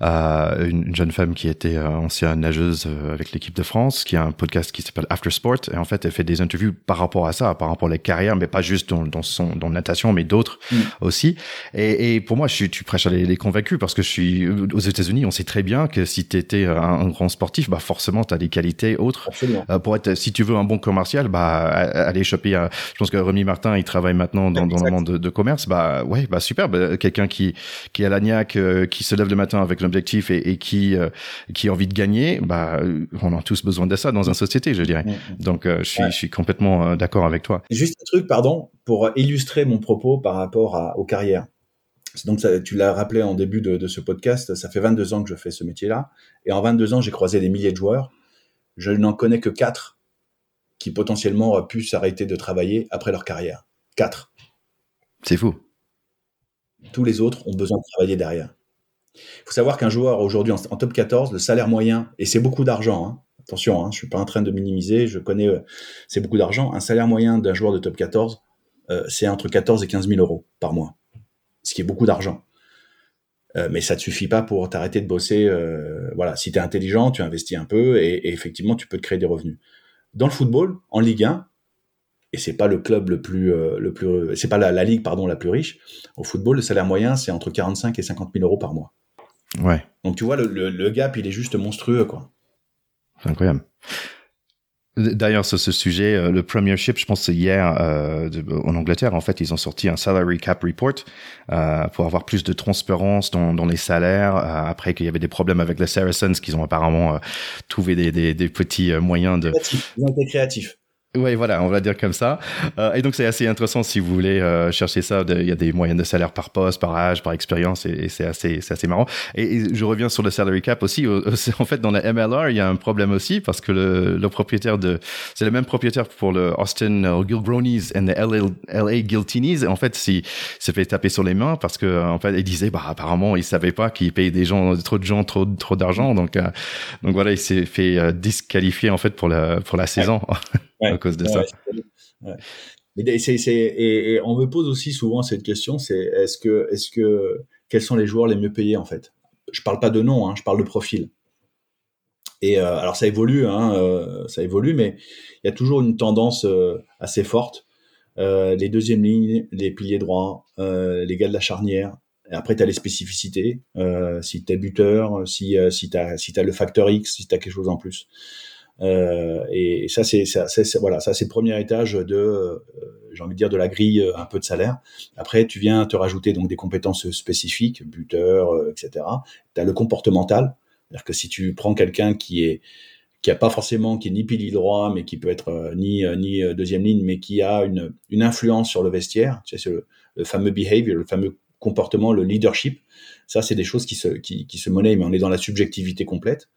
euh, une jeune femme qui était euh, ancienne nageuse euh, avec l'équipe de France, qui a un podcast qui s'appelle After Sport. Et en fait, elle fait des interviews par rapport à ça, par rapport à les carrières, mais pas juste dans, dans son dans natation, mais d'autres mm. aussi. Et, et, pour moi, je suis, tu prêches à les, les, convaincus parce que je suis aux États-Unis. On sait très bien que si tu étais un, un, grand sportif, bah forcément, tu as des qualités autres. Euh, pour être, si tu veux un bon commercial, bah aller choper. je pense que Rémi Martin, il travaille maintenant dans, dans le monde de, de, commerce. Bah ouais, bah super. Bah, Quelqu'un qui qui a l'agnac, euh, qui se lève le matin avec l'objectif et, et, qui euh, qui a envie de gagner, bah on a tous besoin de ça dans une société, je dirais. Mm, mm. Donc euh, je suis je suis complètement d'accord avec toi. Juste un truc, pardon, pour illustrer mon propos par rapport à, aux carrières. Donc, tu l'as rappelé en début de, ce podcast, ça fait 22 ans que je fais ce métier-là. Et en 22 ans, j'ai croisé des milliers de joueurs. Je n'en connais que 4 qui potentiellement auraient pu s'arrêter de travailler après leur carrière. 4. C'est fou. Tous les autres ont besoin de travailler derrière. Il faut savoir qu'un joueur aujourd'hui en, top 14, le salaire moyen, et c'est beaucoup d'argent, hein. attention, hein, je ne suis pas en train de minimiser, je connais, euh, c'est beaucoup d'argent, un salaire moyen d'un joueur de top 14, euh, c'est entre 14 et 15 000 euros par mois ce qui est beaucoup d'argent. Euh, mais ça ne te suffit pas pour t'arrêter de bosser. Voilà, si tu es intelligent, tu investis un peu et, effectivement, tu peux te créer des revenus. Dans le football, en Ligue 1, et c'est pas le club le plus, euh, le plus, c'est pas la, ligue pardon la plus riche. Au football, le salaire moyen c'est entre 45 et 50 000 euros par mois. Ouais. Donc tu vois, le, le gap il est juste monstrueux quoi. C'est incroyable. D'ailleurs, sur ce sujet, euh, le Premiership, je pense hier euh, en Angleterre, en fait, ils ont sorti un salary cap report euh, pour avoir plus de transparence dans, dans les salaires. Euh, après qu'il y avait des problèmes avec les Saracens, qu'ils ont apparemment trouvé des, des, des, petits moyens de. Ils ont été créatifs. Oui, voilà, on va dire comme ça. Euh, et donc c'est assez intéressant si vous voulez euh, chercher ça. Il y a des moyens de salaire par poste, par âge, par expérience, et, c'est assez, c'est assez marrant. Et, je reviens sur le salary cap aussi. en fait, dans la MLR, il y a un problème aussi parce que le, le propriétaire de, c'est le même propriétaire pour le Austin uh, Gilbronies et le LA, LA Guiltinies. En fait, s'il se fait taper sur les mains parce que en fait, il disait, bah apparemment, il savait pas qu'il payait des gens, trop de gens, trop, trop d'argent. Donc, euh, donc voilà, il s'est fait disqualifier en fait pour la pour la saison [laughs] à cause de ça. et, on me pose aussi souvent cette question, c'est est-ce que, est-ce que, quels sont les joueurs les mieux payés en fait? Je parle pas de nom, hein, je parle de profil. Et euh, alors ça évolue, hein, euh, ça évolue, mais il y a toujours une tendance euh, assez forte. les deuxièmes lignes, les piliers droits, les gars de la charnière. Et après, tu as les spécificités. si tu es buteur, si, si tu as, si as le facteur X, si tu as quelque chose en plus. Euh, et, ça, c'est voilà, ça c'est le premier étage de, euh, j'ai envie de dire, de la grille euh, un peu de salaire. Après, tu viens te rajouter donc des compétences spécifiques, buteur, etc. Tu as le comportemental, c'est-à-dire que si tu prends quelqu'un qui est qui a pas forcément, qui est ni pilier droit, mais qui peut être ni ni deuxième ligne, mais qui a une, une influence sur le vestiaire, tu sais, le, le fameux behavior, le fameux comportement, le leadership. Ça, c'est des choses qui se qui, qui se monnaient, mais on est dans la subjectivité complète.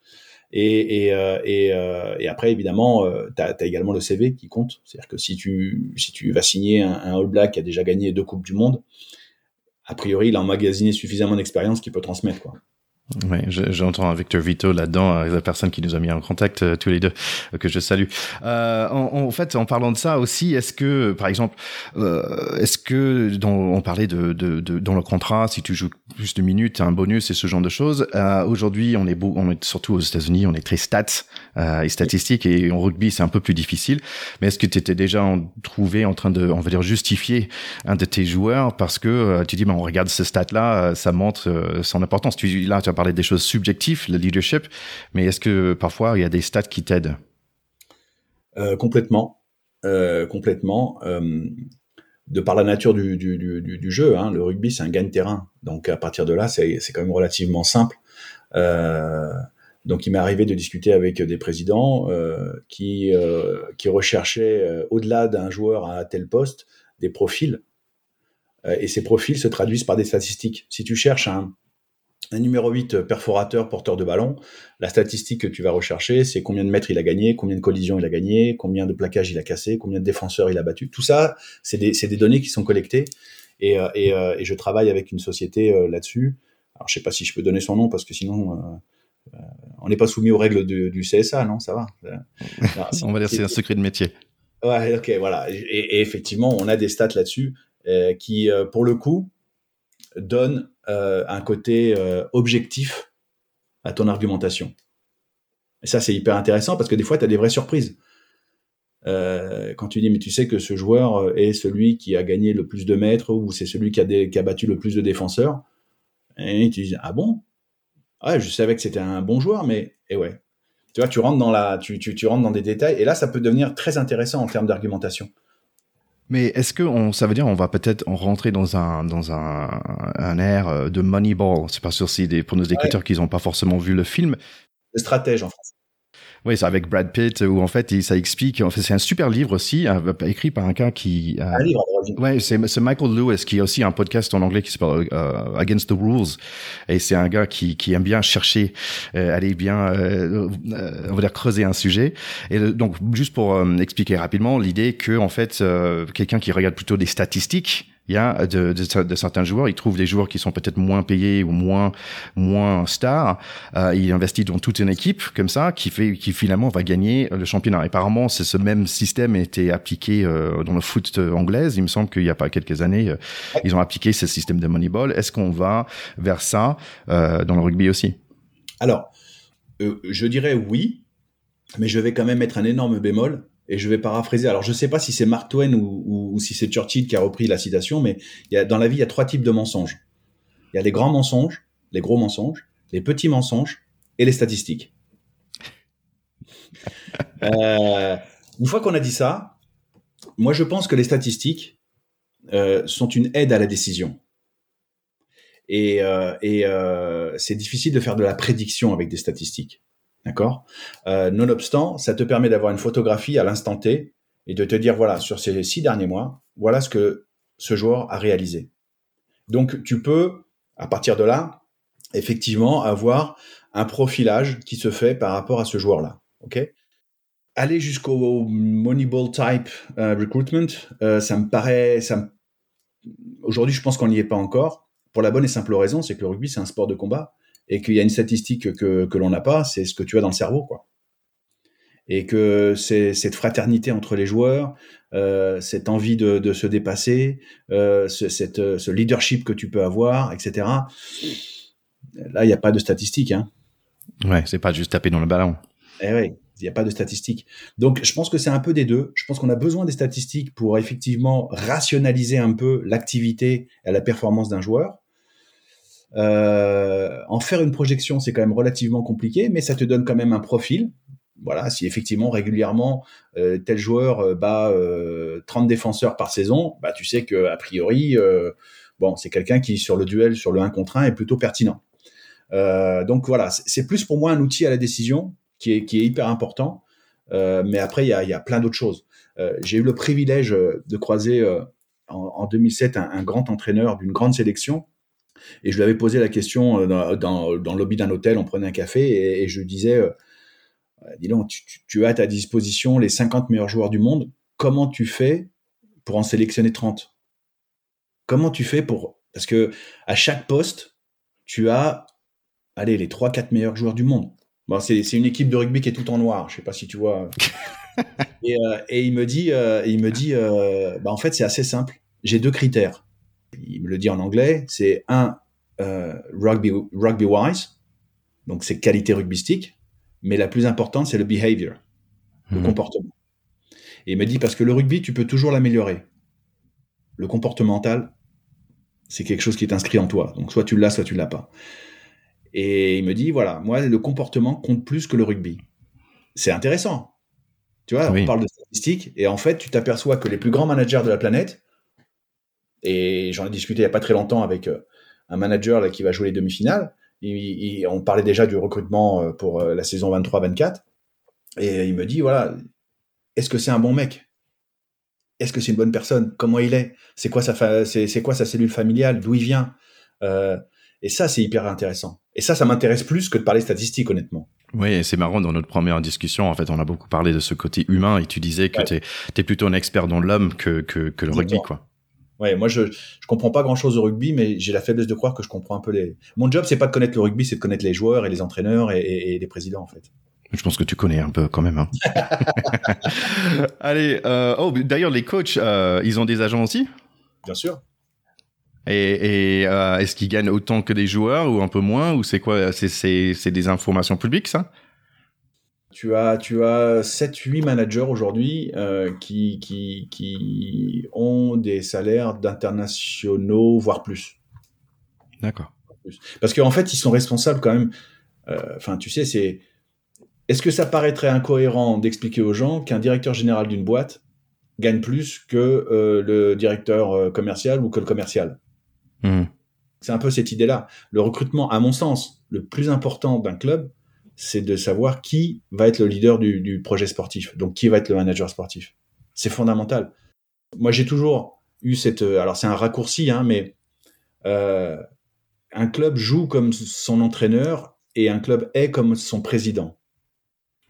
Euh, euh, et, après, évidemment, euh, tu as, également le CV qui compte. C'est-à-dire que si tu, si tu vas signer un, un, All Black qui a déjà gagné deux Coupes du Monde, a priori, il a emmagasiné suffisamment d'expérience qu'il peut transmettre. Quoi. Oui, j'entends Victor Vito là-dedans, la personne qui nous a mis en contact euh, tous les deux, euh, que je salue. Euh, en, en, fait, en parlant de ça aussi, est-ce que, par exemple, euh, est-ce que, dans, on parlait de, de, de, dans le contrat, si tu joues plus de minutes, un bonus et ce genre de choses. Euh, Aujourd'hui, on est beau, on est surtout aux États-Unis, on est très stats euh, et statistiques, et en rugby, c'est un peu plus difficile. Mais est-ce que tu étais déjà en, trouvé en train de, on va dire, justifier un de tes joueurs parce que tu dis, ben, on regarde ce stat-là, ça montre son importance. Tu, là, tu parler des choses subjectives, le leadership, mais est-ce que parfois il y a des stats qui t'aident? Euh, Complètement, euh, complètement. Euh, de par la nature du, jeu, hein, le rugby c'est un gagne-terrain, donc à partir de là c'est quand même relativement simple. donc il m'est arrivé de discuter avec des présidents qui, qui recherchaient au-delà d'un joueur à tel poste des profils et ces profils se traduisent par des statistiques. Si tu cherches un, un numéro 8 euh, perforateur, porteur de ballon, la statistique que tu vas rechercher, c'est combien de mètres il a gagné, combien de collisions il a gagné, combien de plaquages il a cassé, combien de défenseurs il a battu. Tout ça, c'est des, des, données qui sont collectées. Et, euh, et, euh, et je travaille avec une société là-dessus. Alors, je sais pas si je peux donner son nom parce que sinon, on n'est pas soumis aux règles du CSA, non Ça va. [laughs] on va dire c'est un secret de métier. Ouais, ok, voilà. Et, et effectivement, on a des stats là-dessus qui, pour le coup, donne euh, un côté euh, objectif à ton argumentation. Et ça, c'est hyper intéressant parce que des fois, tu as des vraies surprises. Euh, quand tu dis, mais tu sais que ce joueur est celui qui a gagné le plus de mètres ou c'est celui qui a, battu le plus de défenseurs, et tu dis, ah bon? Ouais, je savais que c'était un bon joueur, mais et ouais. Tu vois, tu rentres dans la, tu, tu, tu rentres dans des détails, et là, ça peut devenir très intéressant en termes d'argumentation. Mais est-ce que on, ça veut dire on va peut-être rentrer dans un dans un, un air euh, de Moneyball? C'est pas sûr si des, pour nos écouteurs qui n'ont pas forcément vu le film. Le stratège en France. Oui, c'est avec Brad Pitt où en fait ça explique. En fait, c'est un super livre aussi, euh, écrit par un gars qui. un livre. Ouais, c'est Michael Lewis qui a aussi un podcast en anglais qui s'appelle uh, Against the Rules, et c'est un gars qui, qui aime bien chercher, euh, aller bien, euh, on va dire creuser un sujet. Et donc juste pour expliquer rapidement l'idée que en fait quelqu'un qui regarde plutôt des statistiques il y a de, de, de, certains joueurs, ils trouvent des joueurs qui sont peut-être moins payés ou moins moins stars. Euh, il investit dans toute une équipe comme ça qui fait qui finalement va gagner le championnat. Apparemment, c'est ce même système a été appliqué euh, dans le foot anglais. Il me semble qu'il y a pas quelques années, euh, ils ont appliqué ce système de Moneyball. Est-ce qu'on va vers ça euh, dans le rugby aussi? Alors, euh, je dirais oui, mais je vais quand même mettre un énorme bémol et je vais paraphraser. Alors, je ne sais pas si c'est Mark Twain ou, ou, si c'est Churchill qui a repris la citation, mais il y a, dans la vie, il y a trois types de mensonges. Il y a les grands mensonges, les gros mensonges, les petits mensonges et les statistiques. [laughs] euh, une fois qu'on a dit ça, moi, je pense que les statistiques euh, sont une aide à la décision. Et, euh, et euh, c'est difficile de faire de la prédiction avec des statistiques. D'accord? Euh, Nonobstant, ça te permet d'avoir une photographie à l'instant T et de te dire, voilà, sur ces six derniers mois, voilà ce que ce joueur a réalisé. Donc, tu peux, à partir de là, effectivement, avoir un profilage qui se fait par rapport à ce joueur-là. OK? Aller jusqu'au Moneyball type euh, recruitment, euh, ça me paraît. Aujourd'hui, je pense qu'on n'y est pas encore. Pour la bonne et simple raison, c'est que le rugby, c'est un sport de combat et qu'il y a une statistique que, que l'on n'a pas, c'est ce que tu as dans le cerveau, quoi. Et que c'est cette fraternité entre les joueurs, euh, cette envie de, de se dépasser, euh, ce, cette, ce leadership que tu peux avoir, etc. Là, il n'y a pas de statistiques. Hein. Ouais, c'est pas juste taper dans le ballon. Eh oui, il n'y a pas de statistiques. Donc, je pense que c'est un peu des deux. Je pense qu'on a besoin des statistiques pour effectivement rationaliser un peu l'activité et la performance d'un joueur. Euh, en faire une projection, c'est quand même relativement compliqué, mais ça te donne quand même un profil. Voilà, si effectivement régulièrement euh, tel joueur euh, bat 30 défenseurs par saison, bah tu sais que a priori, bon, c'est quelqu'un qui sur le duel, sur le 1 contre 1 est plutôt pertinent. donc voilà, c'est plus pour moi un outil à la décision qui est, hyper important. mais après, il y a, y a, plein d'autres choses. J'ai eu le privilège de croiser en, en, 2007 un, un grand entraîneur d'une grande sélection et je lui avais posé la question euh, dans, dans, dans le lobby d'un hôtel, on prenait un café, et, et je lui disais, euh, dis donc, tu, tu, as à ta disposition les 50 meilleurs joueurs du monde, comment tu fais pour en sélectionner 30 Comment tu fais pour... Parce que à chaque poste, tu as, allez, les 3-4 meilleurs joueurs du monde. Bon, c'est une équipe de rugby qui est tout en noir, je sais pas si tu vois. [laughs] et, euh, et, il me dit, euh, il me dit, bah en fait c'est assez simple. J'ai deux critères il me le dit en anglais, c'est un euh, rugby, rugby wise, donc c'est qualité rugbystique, mais la plus importante c'est le behavior, le mhm. comportement. Et il me dit parce que le rugby tu peux toujours l'améliorer. Le comportemental, c'est quelque chose qui est inscrit en toi, donc soit tu l'as, soit tu l'as pas. Et il me dit voilà, moi le comportement compte plus que le rugby. C'est intéressant. Tu vois, on parle de statistiques et en fait tu t'aperçois que les plus grands managers de la planète et j'en ai discuté il n'y a pas très longtemps avec euh, un manager là, qui va jouer les demi-finales. on parlait déjà du recrutement euh, pour euh, la saison 23-24. Et il me dit, voilà, est-ce que c'est un bon mec? Est-ce que c'est une bonne personne? Comment il est? C'est quoi, c'est, quoi sa cellule familiale? D'où il vient? Et ça, c'est hyper intéressant. Et ça, ça m'intéresse plus que de parler statistiques, honnêtement. Oui, c'est marrant, dans notre première discussion, en fait, on a beaucoup parlé de ce côté humain et tu disais que tu es, plutôt un expert dans l'homme que, que, que le rugby, quoi. Ouais, moi je je comprends pas grand chose au rugby, mais j'ai la faiblesse de croire que je comprends un peu les. Mon job c'est pas de connaître le rugby, c'est de connaître les joueurs et les entraîneurs et, et, les présidents en fait. Je pense que tu connais un peu quand même. Hein. [laughs] [laughs] Allez, euh, oh d'ailleurs les coachs, euh, ils ont des agents aussi? Bien sûr. Et, et euh, est-ce qu'ils gagnent autant que des joueurs ou un peu moins ou c'est quoi? C'est c'est des informations publiques ça? Tu as, tu as 7-8 managers aujourd'hui euh, qui, qui, qui ont des salaires d'internationaux, voire plus. D'accord. Parce qu'en fait, ils sont responsables quand même. Euh, enfin, tu sais, c'est. Est-ce que ça paraîtrait incohérent d'expliquer aux gens qu'un directeur général d'une boîte gagne plus que euh, le directeur commercial ou que le commercial? Mmh. C'est un peu cette idée-là. Le recrutement, à mon sens, le plus important d'un club, c'est de savoir qui va être le leader du, projet sportif. Donc, qui va être le manager sportif. C'est fondamental. Moi, j'ai toujours eu cette. Euh, alors, c'est un raccourci, hein, mais euh, un club joue comme son entraîneur et un club est comme son président.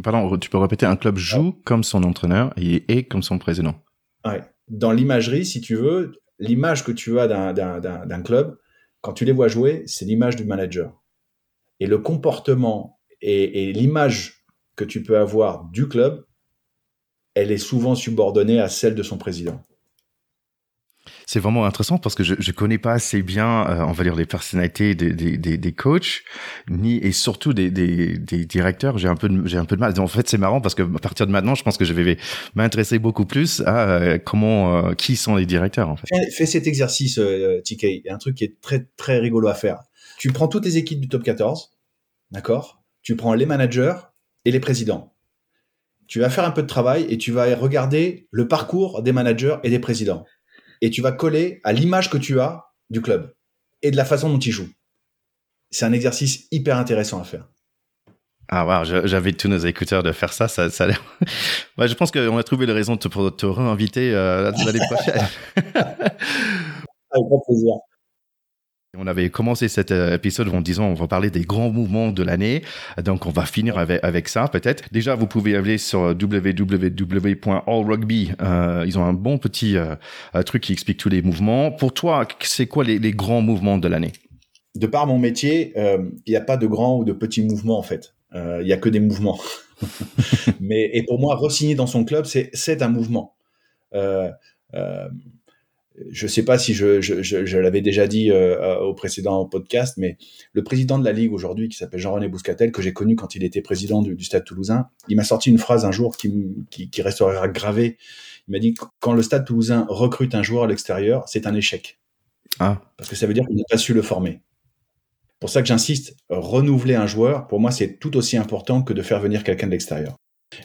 Pardon, tu peux répéter un club joue comme son entraîneur et est comme son président. Ouais. Dans l'imagerie, si tu veux, l'image que tu as d'un club, quand tu les vois jouer, c'est l'image du manager. Et le comportement et, l'image que tu peux avoir du club, elle est souvent subordonnée à celle de son président. C'est vraiment intéressant parce que je ne connais pas assez bien, euh, on va dire, les personnalités des, des, des, coachs, ni et surtout des, des, directeurs. J'ai un peu j'ai un peu de mal. En fait, c'est marrant parce que à partir de maintenant, je pense que je vais m'intéresser beaucoup plus à euh, comment, euh, qui sont les directeurs. En fait. Fais, cet exercice, TK. Il y a un truc qui est très très rigolo à faire. Tu prends toutes les équipes du top 14, d'accord? Tu prends les managers et les présidents. Tu vas faire un peu de travail et tu vas regarder le parcours des managers et des présidents. Et tu vas coller à l'image que tu as du club et de la façon dont ils jouent. C'est un exercice hyper intéressant à faire. Ah wow, j'invite tous nos écouteurs de faire ça. ça, ça [laughs] je pense qu'on a trouvé la raison de pour te réinviter euh, l'année prochaine. [laughs] Avec grand plaisir. On avait commencé cet euh, épisode en disant on va parler des grands mouvements de l'année. Donc on va finir avec, avec ça peut-être. Déjà, vous pouvez aller sur www.allrugby. Euh, ils ont un bon petit euh, truc qui explique tous les mouvements. Pour toi, c'est quoi les, grands mouvements de l'année? De par mon métier, il n'y a pas de grands ou de petits mouvements en fait. Il n'y a que des mouvements. [laughs] Mais et pour moi, re-signer dans son club, c'est un mouvement. Euh, je ne sais pas si je, l'avais déjà dit euh, au précédent podcast, mais le président de la Ligue aujourd'hui, qui s'appelle Jean-René Bouscatel, que j'ai connu quand il était président du, Stade toulousain, il m'a sorti une phrase un jour qui, qui, restera gravée. Il m'a dit quand le Stade toulousain recrute un joueur à l'extérieur, c'est un échec. Ah. Parce que ça veut dire qu'il n'a pas su le former. Pour ça que j'insiste, renouveler un joueur, pour moi, c'est tout aussi important que de faire venir quelqu'un de l'extérieur.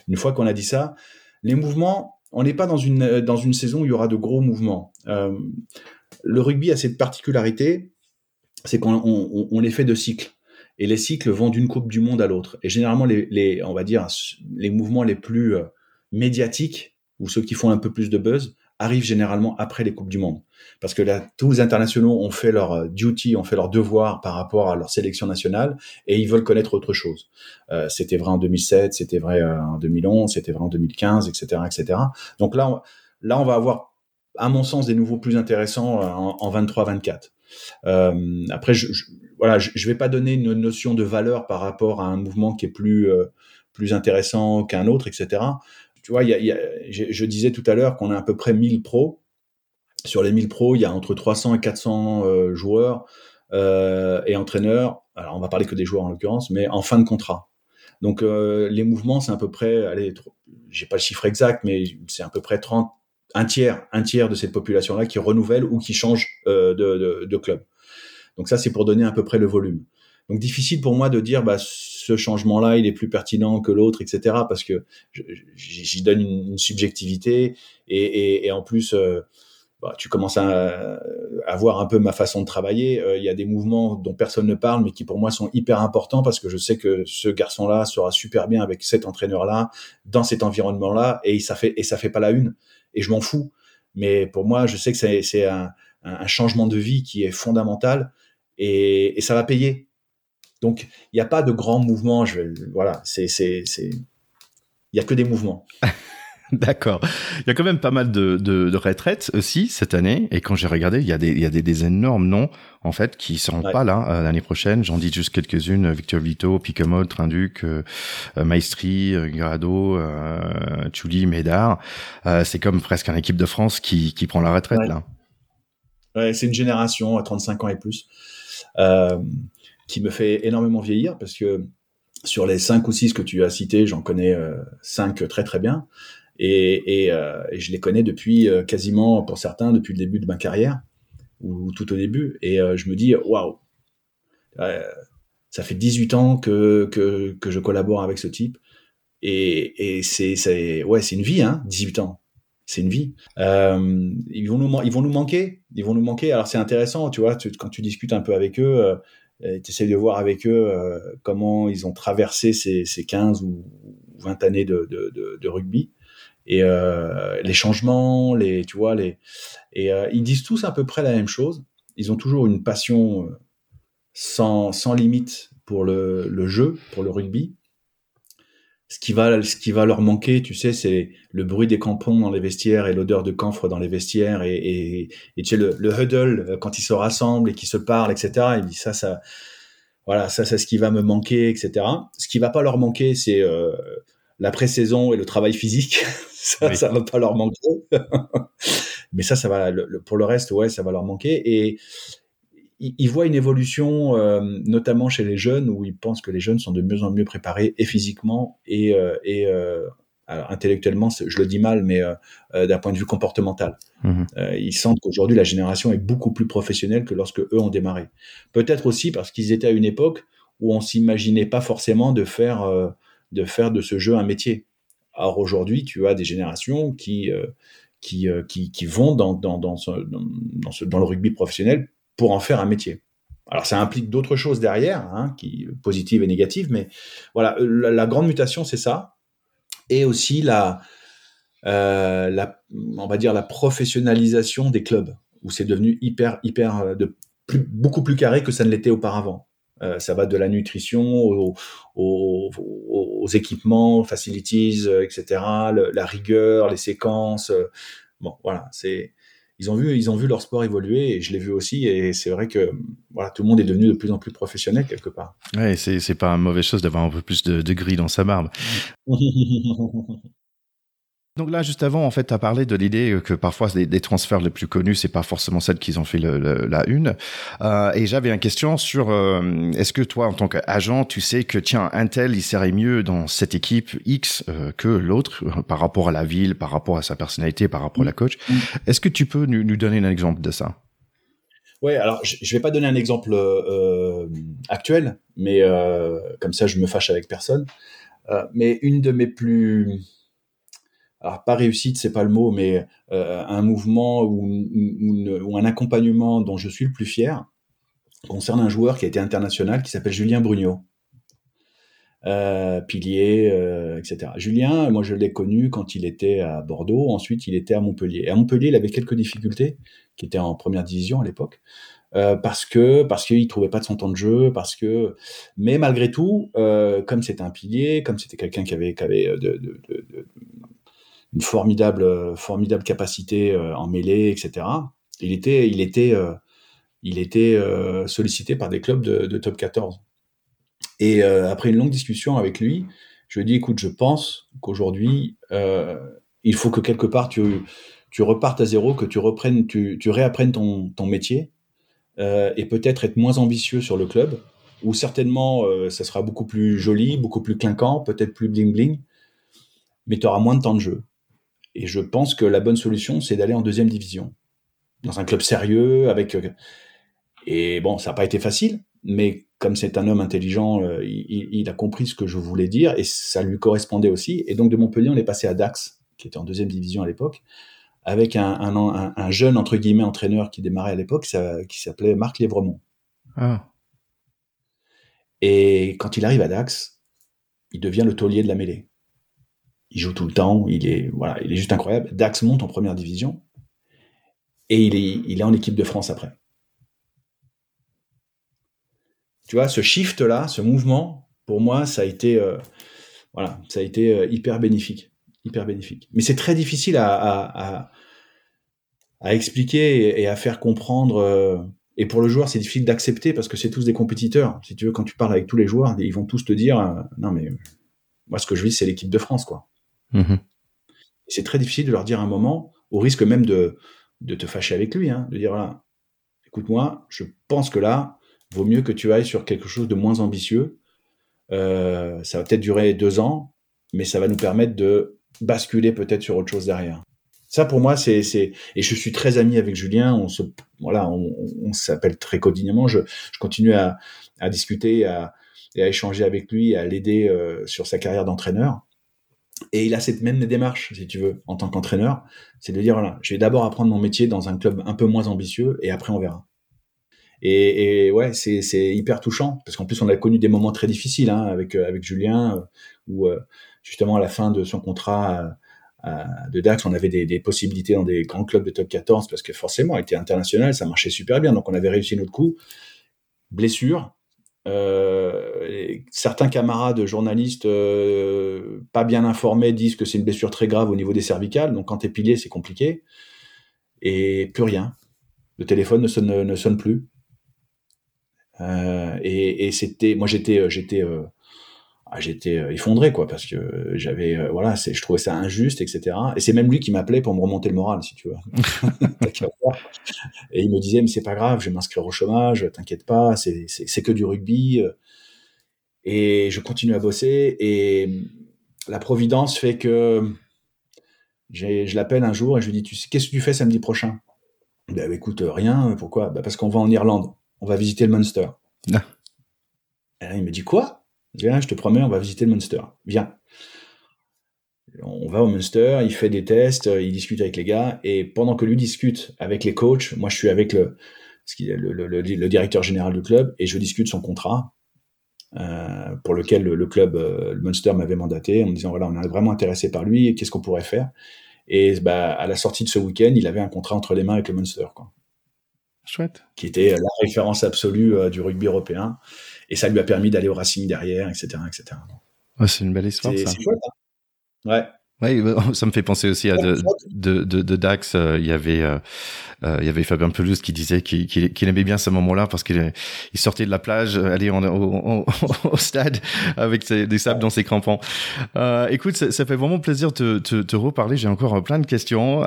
Une fois qu'on a dit ça, les mouvements, on n'est pas dans une, euh, dans une saison où il y aura de gros mouvements. Euh, le rugby a cette particularité, c'est qu'on les fait de cycles. Et les cycles vont d'une Coupe du Monde à l'autre. Et généralement, les, on va dire, les mouvements les plus euh, médiatiques, ou ceux qui font un peu plus de buzz, arrivent généralement après les Coupes du Monde. Parce que tous les internationaux ont fait leur euh, duty, ont fait leur devoir par rapport à leur sélection nationale et ils veulent connaître autre chose. Euh, c'était vrai en 2007, c'était vrai euh, en 2011, c'était vrai en 2015, etc., etc. Donc là, on, là, on va avoir, à mon sens, des nouveaux plus intéressants en, en 23-24. Euh, après, je, je, voilà, je vais pas donner une notion de valeur par rapport à un mouvement qui est plus plus intéressant qu'un autre, etc tu vois, je, disais tout à l'heure qu'on a à peu près 1000 pros. Sur les 1000 pros, il y a entre 300 et 400 euh, joueurs euh, et entraîneurs. Alors, on va parler que des joueurs en l'occurrence, mais en fin de contrat. Donc, euh, les mouvements, c'est à peu près, allez, j'ai pas le chiffre exact, mais c'est à peu près 30, un tiers, un tiers de cette population-là qui renouvelle ou qui change de club. Donc ça, c'est pour donner à peu près le volume. Donc difficile pour moi de dire bah, ce changement-là, il est plus pertinent que l'autre, etc. Parce que j'y donne une, subjectivité et, en plus, euh, bah, tu commences à, à, voir un peu ma façon de travailler. Euh, il y a des mouvements dont personne ne parle, mais qui pour moi sont hyper importants parce que je sais que ce garçon-là sera super bien avec cet entraîneur-là, dans cet environnement-là, et ça fait et ça fait pas la une. Et je m'en fous. Mais pour moi, je sais que c'est un, un, changement de vie qui est fondamental et, et ça va payer donc, il n'y a pas de grands mouvements. Je, voilà, c'est, c'est, c'est, il n'y a que des mouvements. [laughs] D'accord. Il y a quand même pas mal de, de, retraites aussi cette année. Et quand j'ai regardé, il y a des, il y a des, énormes noms en fait qui seront pas là euh, l'année prochaine. J'en dis juste quelques-unes Victor Vito, Picamol, Trinduc, euh, euh, Maestri, Grado, euh, Chuli, Médard. c'est comme presque une équipe de France qui, qui prend la retraite là. Ouais, c'est une génération à 35 ans et plus. Qui me fait énormément vieillir parce que sur les cinq ou six que tu as cités, j'en connais euh, cinq très très bien. Et, euh, je les connais depuis euh, quasiment, pour certains, depuis le début de ma carrière, ou, tout au début. Et je me dis, waouh, ça fait 18 ans que, que, je collabore avec ce type. Et, c'est, ouais, c'est une vie, hein, 18 ans. C'est une vie. ils, vont nous, ils vont nous manquer. Ils vont nous manquer. Alors c'est intéressant, tu vois, quand tu discutes un peu avec eux, tu essayes de voir avec eux comment ils ont traversé ces, ces 15 ou 20 années de, de, rugby et les changements, les, tu vois, les, et ils disent tous à peu près la même chose. Ils ont toujours une passion sans, sans limite pour le, le, jeu, pour le rugby ce qui va, ce qui va leur manquer, tu sais, c'est le bruit des crampons dans les vestiaires et l'odeur de camphre dans les vestiaires et, et, et tu sais, le, le, huddle euh, quand ils se rassemblent et qu'ils se parlent, etc. Dit ça, ça, voilà, ça, c'est ce qui va me manquer, etc. Ce qui va pas leur manquer, c'est euh, la pré-saison et le travail physique. [laughs] ça, ça va pas leur manquer. [laughs] Mais ça, ça va, pour le reste, ouais, ça va leur manquer. Et, il, voit une évolution, euh, notamment chez les jeunes, où il pense que les jeunes sont de mieux en mieux préparés, et physiquement, et, euh, et euh, intellectuellement, je le dis mal, mais d'un point de vue comportemental. Mmh. ils sentent qu'aujourd'hui, la génération est beaucoup plus professionnelle que lorsque eux ont démarré. Peut-être aussi parce qu'ils étaient à une époque où on s'imaginait pas forcément de faire, de faire de ce jeu un métier. Alors aujourd'hui, tu as des générations qui, qui, qui, qui, vont dans, dans, dans, ce, dans, ce, dans le rugby professionnel pour en faire un métier. Alors ça implique d'autres choses derrière, hein, qui positives et négatives, mais voilà, la, grande mutation c'est ça, et aussi la, euh, la, on va dire la professionnalisation des clubs, où c'est devenu hyper, hyper, euh, beaucoup plus carré que ça ne l'était auparavant. Euh, ça va de la nutrition aux équipements, facilities, etc., la rigueur, les séquences. bon, voilà, c'est ils ont vu, ils ont vu leur sport évoluer et je l'ai vu aussi. Et c'est vrai que voilà, tout le monde est devenu de plus en plus professionnel quelque part. Ouais, c'est, c'est pas une mauvaise chose d'avoir un peu plus de, de gris dans sa barbe. [laughs] Donc là, juste avant, en fait, tu as parlé de l'idée que parfois des, transferts les plus connus, c'est pas forcément celles qui ont fait la une. Euh, et j'avais une question sur euh, est-ce que toi, en tant qu'agent, tu sais que tiens, un tel, il serait mieux dans cette équipe X euh, que l'autre par rapport à la ville, par rapport à sa personnalité, par rapport à la coach? Mm. Est-ce que tu peux nous, donner un exemple de ça? Ouais, alors je, je vais pas donner un exemple actuel, mais comme ça, je me fâche avec personne. mais une de mes plus alors pas réussite, c'est pas le mot, mais euh, un mouvement ou, ou, un accompagnement dont je suis le plus fier concerne un joueur qui a été international qui s'appelle Julien Brugnot. Euh, pilier, euh, etc. Julien, moi je l'ai connu quand il était à Bordeaux, ensuite il était à Montpellier. Et à Montpellier, il avait quelques difficultés, qui étaient en première division à l'époque, euh, parce que parce qu'il trouvait pas de son temps de jeu, parce que, mais malgré tout, euh, comme c'était un pilier, comme c'était quelqu'un qui avait, qui avait de, de, de, une formidable, euh, formidable capacité euh, en mêlée, etc. Il était, il était, euh, il était sollicité par des clubs de, top 14. Et après une longue discussion avec lui, je lui ai dit, écoute, je pense qu'aujourd'hui, il faut que quelque part tu, tu repartes à zéro, que tu reprennes, tu, tu réapprennes ton, métier et peut-être être moins ambitieux sur le club, où certainement ça sera beaucoup plus joli, beaucoup plus clinquant, peut-être plus bling bling, mais tu auras moins de temps de jeu. Et je pense que la bonne solution, c'est d'aller en deuxième division, dans un club sérieux, avec. Euh, et bon, ça n'a pas été facile, mais comme c'est un homme intelligent, euh, il, a compris ce que je voulais dire et ça lui correspondait aussi. Et donc de Montpellier, on est passé à Dax, qui était en deuxième division à l'époque, avec un, un, jeune entre guillemets entraîneur qui démarrait à l'époque, qui s'appelait Marc Lévremont. Ah. Et quand il arrive à Dax, il devient le taulier de la mêlée il joue tout le temps, il est, voilà, il est juste incroyable. Dax monte en première division et il est, il est en équipe de France après. Tu vois, ce shift-là, ce mouvement, pour moi, ça a été, euh, voilà, ça a été euh, hyper bénéfique, hyper bénéfique. Mais c'est très difficile à, à, à, expliquer et, à faire comprendre. Euh, et pour le joueur, c'est difficile d'accepter parce que c'est tous des compétiteurs. Si tu veux, quand tu parles avec tous les joueurs, ils vont tous te dire, non mais moi, ce que je vis, c'est l'équipe de France, quoi. Mhm. C'est très difficile de leur dire un moment, au risque même de, de te fâcher avec lui, hein, de dire voilà, écoute-moi, je pense que là, vaut mieux que tu ailles sur quelque chose de moins ambitieux. Euh, ça va peut-être durer deux ans, mais ça va nous permettre de basculer peut-être sur autre chose derrière. Ça, pour moi, c'est, et je suis très ami avec Julien. On voilà, on s'appelle très quotidiennement. Je, je continue à, à discuter à, et à échanger avec lui, à l'aider euh, sur sa carrière d'entraîneur. Et il a cette même démarche, si tu veux, en tant qu'entraîneur, c'est de dire, voilà, je vais d'abord apprendre mon métier dans un club un peu moins ambitieux et après on verra. Et, ouais, c'est hyper touchant parce qu'en plus on a connu des moments très difficiles hein, avec avec Julien où justement à la fin de son contrat de Dax, on avait des, possibilités dans des grands clubs de top 14 parce que forcément, il était international, ça marchait super bien. Donc, on avait réussi notre coup. Blessure. Euh, certains camarades journalistes euh, pas bien informés disent que c'est une blessure très grave au niveau des cervicales. Donc, quand t'es pilé, c'est compliqué. Et plus rien. Le téléphone ne sonne, ne sonne plus. Euh, et, et c'était, moi j'étais, j'étais ah, j'étais euh, effondré quoi parce que j'avais euh, voilà c'est je trouvais ça injuste etc et c'est même lui qui m'appelait pour me remonter le moral si tu veux. [laughs] Et il me disait mais c'est pas grave je vais m'inscrire au chômage t'inquiète pas c'est c'est que du rugby. Et je continue à bosser et la providence fait que je l'appelle un jour et je lui dis tu qu'est-ce que tu fais samedi prochain? Ben écoute rien pourquoi? Ben, parce qu'on va en Irlande. On va visiter le Munster. Ah. et là, il me dit quoi? Viens, je te promets, on va visiter le Munster. Viens. On va au Munster, il fait des tests, il discute avec les gars, et pendant que lui discute avec les coachs, moi je suis avec le, le, le, directeur général du club, et je discute son contrat, euh, pour lequel le, club, euh, le Munster m'avait mandaté, en me disant voilà, on est vraiment intéressé par lui, qu'est-ce qu'on pourrait faire? Et bah, à la sortie de ce week-end, il avait un contrat entre les mains avec le Munster. Quoi. Chouette. Qui était la référence absolue euh, du rugby européen et ça lui a permis d'aller au Racing derrière, etc., etc. c'est une belle histoire. C'est chouette. Hein ouais. Oui, [laughs] ça me fait penser aussi à de, de, de, Dax. Euh, il y avait euh, euh, il y avait Fabien Pelouse qui disait qu'il aimait bien ce moment-là parce qu'il il sortait de la plage, allait au, [laughs] au, stade avec des sables dans ses crampons. écoute, ça, fait vraiment plaisir de te, te, reparler. J'ai encore plein de questions,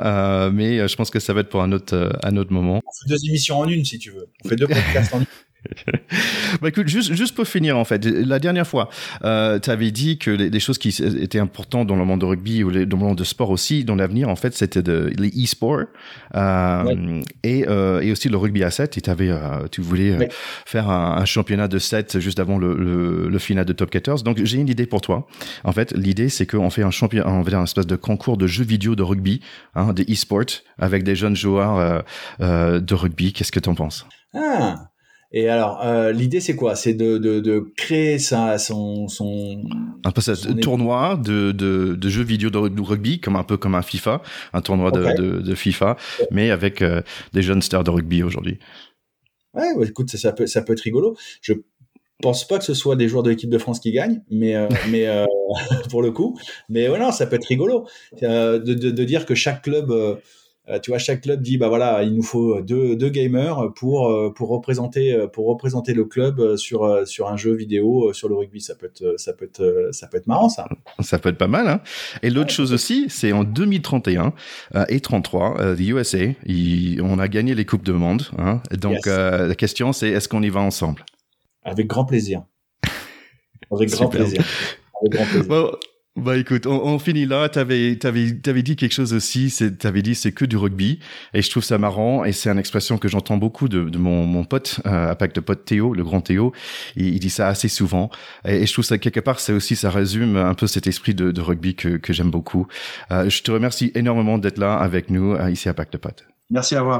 mais je pense que ça va être pour un autre un autre moment. On fait deux émissions en une si tu veux. On fait deux podcasts en une. [laughs] [laughs] bah écoute, juste, juste pour finir, en fait, la dernière fois, euh, tu avais dit que les, choses qui étaient importantes dans le monde de rugby ou dans le monde de sport aussi, dans l'avenir, en fait, c'était de, les e-sports euh, et, euh, et aussi le rugby à 7. Et avais, euh, tu voulais euh, faire un, un, championnat de 7 juste avant le, le, le final de Top 14. Donc, j'ai une idée pour toi. En fait, l'idée, c'est qu'on fait un championnat, on fait un espèce de concours de jeux vidéo de rugby, hein, des e-sports, avec des jeunes joueurs euh, de rugby. Qu'est-ce que tu en penses? Ah et alors, euh, l'idée, c'est quoi? C'est de, de, de, créer ça, son, son un peu ça, tournoi de, de, de, jeux vidéo de rugby, comme un peu comme un FIFA, un tournoi de, de, FIFA, mais avec euh, des jeunes stars de rugby aujourd'hui. Ouais, écoute, ça, ça, peut, ça peut être rigolo. Je pense pas que ce soit des joueurs de l'équipe de France qui gagnent, mais euh, [laughs] mais [laughs] pour le coup, mais ouais, non, ça peut être rigolo de, de, dire que chaque club tu vois, chaque club dit bah voilà, il nous faut deux, deux gamers pour euh, pour représenter euh, pour représenter le club sur sur un jeu vidéo sur le rugby. Ça peut être ça peut être ça peut être marrant ça. Ça peut être pas mal. Hein et l'autre chose aussi, c'est en 2031 et 33, the USA, on a gagné les coupes de monde. Hein donc la question c'est est-ce qu'on y va ensemble? Avec grand plaisir. Avec grand plaisir. Avec grand plaisir. Bah écoute, on, finit là. T'avais avais, avais dit quelque chose aussi. T'avais dit c'est que du rugby et je trouve ça marrant et c'est une expression que j'entends beaucoup de, de mon, mon pote, euh, de pote Théo, le grand Théo. Il, il dit ça assez souvent et, je trouve ça quelque part c'est aussi ça résume un peu cet esprit de, de rugby que, que j'aime beaucoup. Euh, je te remercie énormément d'être là avec nous euh, ici à Pacte de Pote. Merci à vous.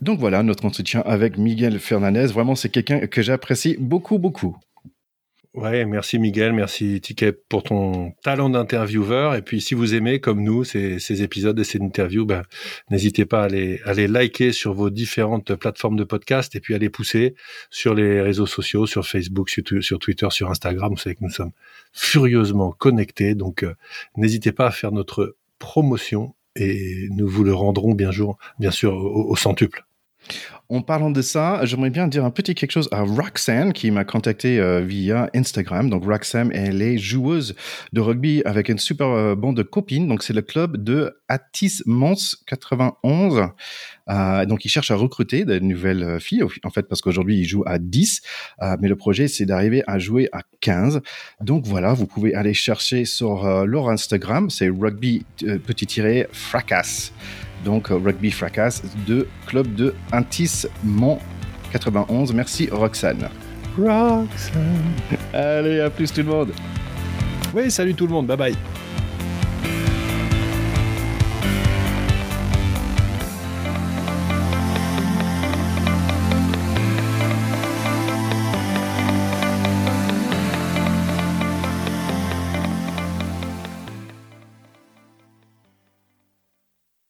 Donc voilà notre entretien avec Miguel Fernandez. Vraiment, c'est quelqu'un que j'apprécie beaucoup, beaucoup. Ouais, merci Miguel, merci Ticket pour ton talent d'intervieweur. Et puis si vous aimez, comme nous, ces, épisodes et ces interviews, ben, n'hésitez pas à les, à les liker sur vos différentes plateformes de podcast et puis à les pousser sur les réseaux sociaux, sur Facebook, sur, Twitter, sur Instagram. Vous savez que nous sommes furieusement connectés. Donc euh, n'hésitez pas à faire notre promotion et nous vous le rendrons bien, jour, bien sûr au centuple. En parlant de ça, j'aimerais bien dire un petit quelque chose à Roxanne qui m'a contacté euh, via Instagram. Donc Roxanne, elle est joueuse de rugby avec une super euh, bande de copines. Donc c'est le club de Atis Mons 91. Euh, donc il cherche à recruter de nouvelles filles en fait parce qu'aujourd'hui il joue à 10 mais le projet c'est d'arriver à jouer à 15. Donc voilà, vous pouvez aller chercher sur leur Instagram, c'est rugby petit tiré fracas donc euh, Rugby Fracas de Club de Intis Mont 91. Merci Roxane. Roxane. Allez, à plus tout le monde. Oui, salut tout le monde. Bye bye.